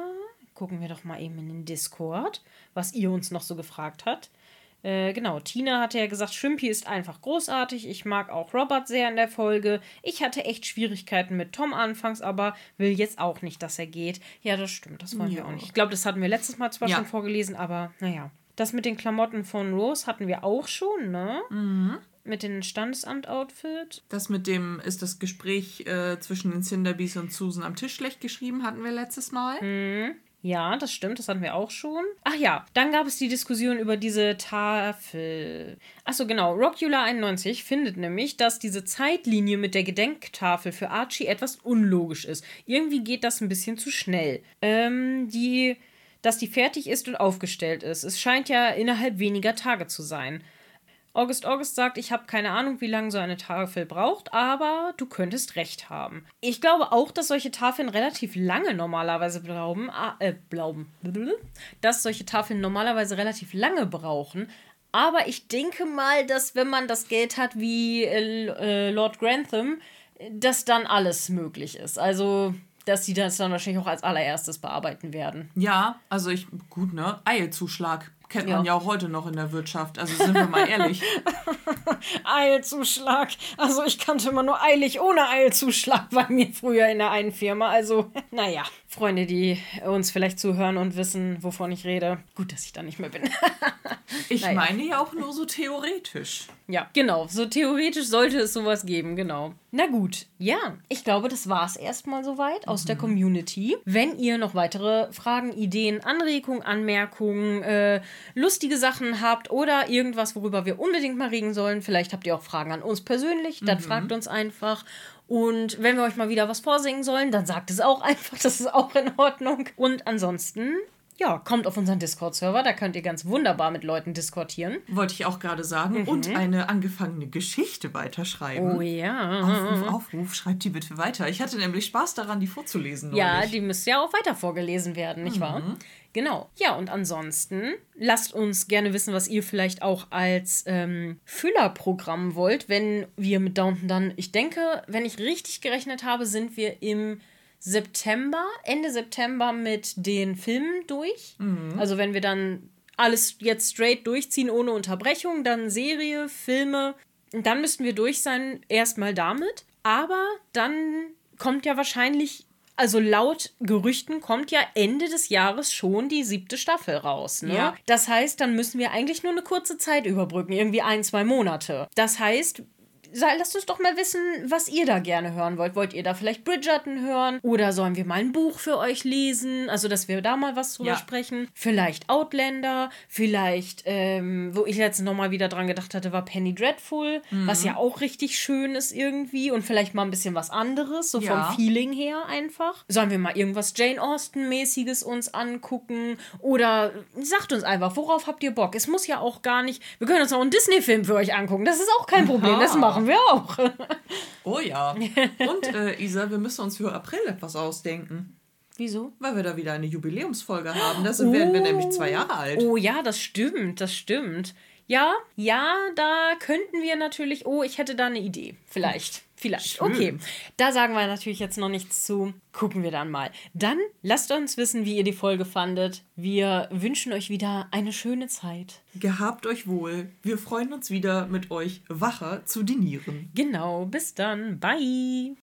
gucken wir doch mal eben in den Discord, was ihr uns noch so gefragt habt. Äh, genau, Tina hatte ja gesagt, Shrimpy ist einfach großartig. Ich mag auch Robert sehr in der Folge. Ich hatte echt Schwierigkeiten mit Tom anfangs, aber will jetzt auch nicht, dass er geht. Ja, das stimmt, das wollen ja. wir auch nicht. Ich glaube, das hatten wir letztes Mal zwar ja. schon vorgelesen, aber naja. Das mit den Klamotten von Rose hatten wir auch schon, ne? Mhm. Mit dem Standesamt-Outfit. Das mit dem ist das Gespräch äh, zwischen den Cinderbees und Susan am Tisch schlecht geschrieben, hatten wir letztes Mal. Mhm. Ja, das stimmt, das hatten wir auch schon. Ach ja, dann gab es die Diskussion über diese Tafel. Achso, genau. Rockula91 findet nämlich, dass diese Zeitlinie mit der Gedenktafel für Archie etwas unlogisch ist. Irgendwie geht das ein bisschen zu schnell. Ähm, die, dass die fertig ist und aufgestellt ist. Es scheint ja innerhalb weniger Tage zu sein. August August sagt, ich habe keine Ahnung, wie lange so eine Tafel braucht, aber du könntest recht haben. Ich glaube auch, dass solche Tafeln relativ lange normalerweise glauben, äh, glauben, dass solche Tafeln normalerweise relativ lange brauchen. Aber ich denke mal, dass wenn man das Geld hat wie äh, äh Lord Grantham, dass dann alles möglich ist. Also dass sie das dann wahrscheinlich auch als allererstes bearbeiten werden. Ja, also ich, gut, ne? Eilzuschlag. Kennt ja. man ja auch heute noch in der Wirtschaft. Also sind wir mal ehrlich. Eilzuschlag. Also ich kannte immer nur eilig ohne Eilzuschlag bei mir früher in der einen Firma. Also, naja. Freunde, die uns vielleicht zuhören und wissen, wovon ich rede. Gut, dass ich da nicht mehr bin. ich naja. meine ja auch nur so theoretisch. Ja, genau. So theoretisch sollte es sowas geben, genau. Na gut, ja, ich glaube, das war es erstmal soweit aus mhm. der Community. Wenn ihr noch weitere Fragen, Ideen, Anregungen, Anmerkungen, äh, lustige Sachen habt oder irgendwas, worüber wir unbedingt mal reden sollen, vielleicht habt ihr auch Fragen an uns persönlich, dann mhm. fragt uns einfach. Und wenn wir euch mal wieder was vorsingen sollen, dann sagt es auch einfach, das ist auch in Ordnung. Und ansonsten ja, kommt auf unseren Discord-Server, da könnt ihr ganz wunderbar mit Leuten diskutieren. Wollte ich auch gerade sagen. Mhm. Und eine angefangene Geschichte weiterschreiben. Oh ja. Aufruf, Aufruf, schreibt die bitte weiter. Ich hatte nämlich Spaß daran, die vorzulesen. Neulich. Ja, die müsste ja auch weiter vorgelesen werden, nicht mhm. wahr? Genau. Ja, und ansonsten lasst uns gerne wissen, was ihr vielleicht auch als ähm, Füllerprogramm wollt, wenn wir mit Downton dann, ich denke, wenn ich richtig gerechnet habe, sind wir im September, Ende September mit den Filmen durch. Mhm. Also wenn wir dann alles jetzt straight durchziehen ohne Unterbrechung, dann Serie, Filme, dann müssten wir durch sein, erstmal damit. Aber dann kommt ja wahrscheinlich also laut Gerüchten kommt ja Ende des Jahres schon die siebte Staffel raus. Ne? Ja. Das heißt, dann müssen wir eigentlich nur eine kurze Zeit überbrücken, irgendwie ein, zwei Monate. Das heißt, lasst uns doch mal wissen, was ihr da gerne hören wollt. Wollt ihr da vielleicht Bridgerton hören? Oder sollen wir mal ein Buch für euch lesen? Also, dass wir da mal was drüber ja. sprechen. Vielleicht Outlander, vielleicht, ähm, wo ich jetzt nochmal wieder dran gedacht hatte, war Penny Dreadful, mhm. was ja auch richtig schön ist irgendwie und vielleicht mal ein bisschen was anderes, so ja. vom Feeling her einfach. Sollen wir mal irgendwas Jane Austen-mäßiges uns angucken? Oder sagt uns einfach, worauf habt ihr Bock? Es muss ja auch gar nicht, wir können uns auch einen Disney-Film für euch angucken. Das ist auch kein Problem, das machen machen wir auch. Oh ja. Und äh, Isa, wir müssen uns für April etwas ausdenken. Wieso? Weil wir da wieder eine Jubiläumsfolge haben. Da oh. werden wir nämlich zwei Jahre alt. Oh ja, das stimmt, das stimmt. Ja, ja, da könnten wir natürlich. Oh, ich hätte da eine Idee. Vielleicht. Vielleicht. Schön. Okay. Da sagen wir natürlich jetzt noch nichts zu. Gucken wir dann mal. Dann lasst uns wissen, wie ihr die Folge fandet. Wir wünschen euch wieder eine schöne Zeit. Gehabt euch wohl. Wir freuen uns wieder mit euch wacher zu dinieren. Genau. Bis dann. Bye.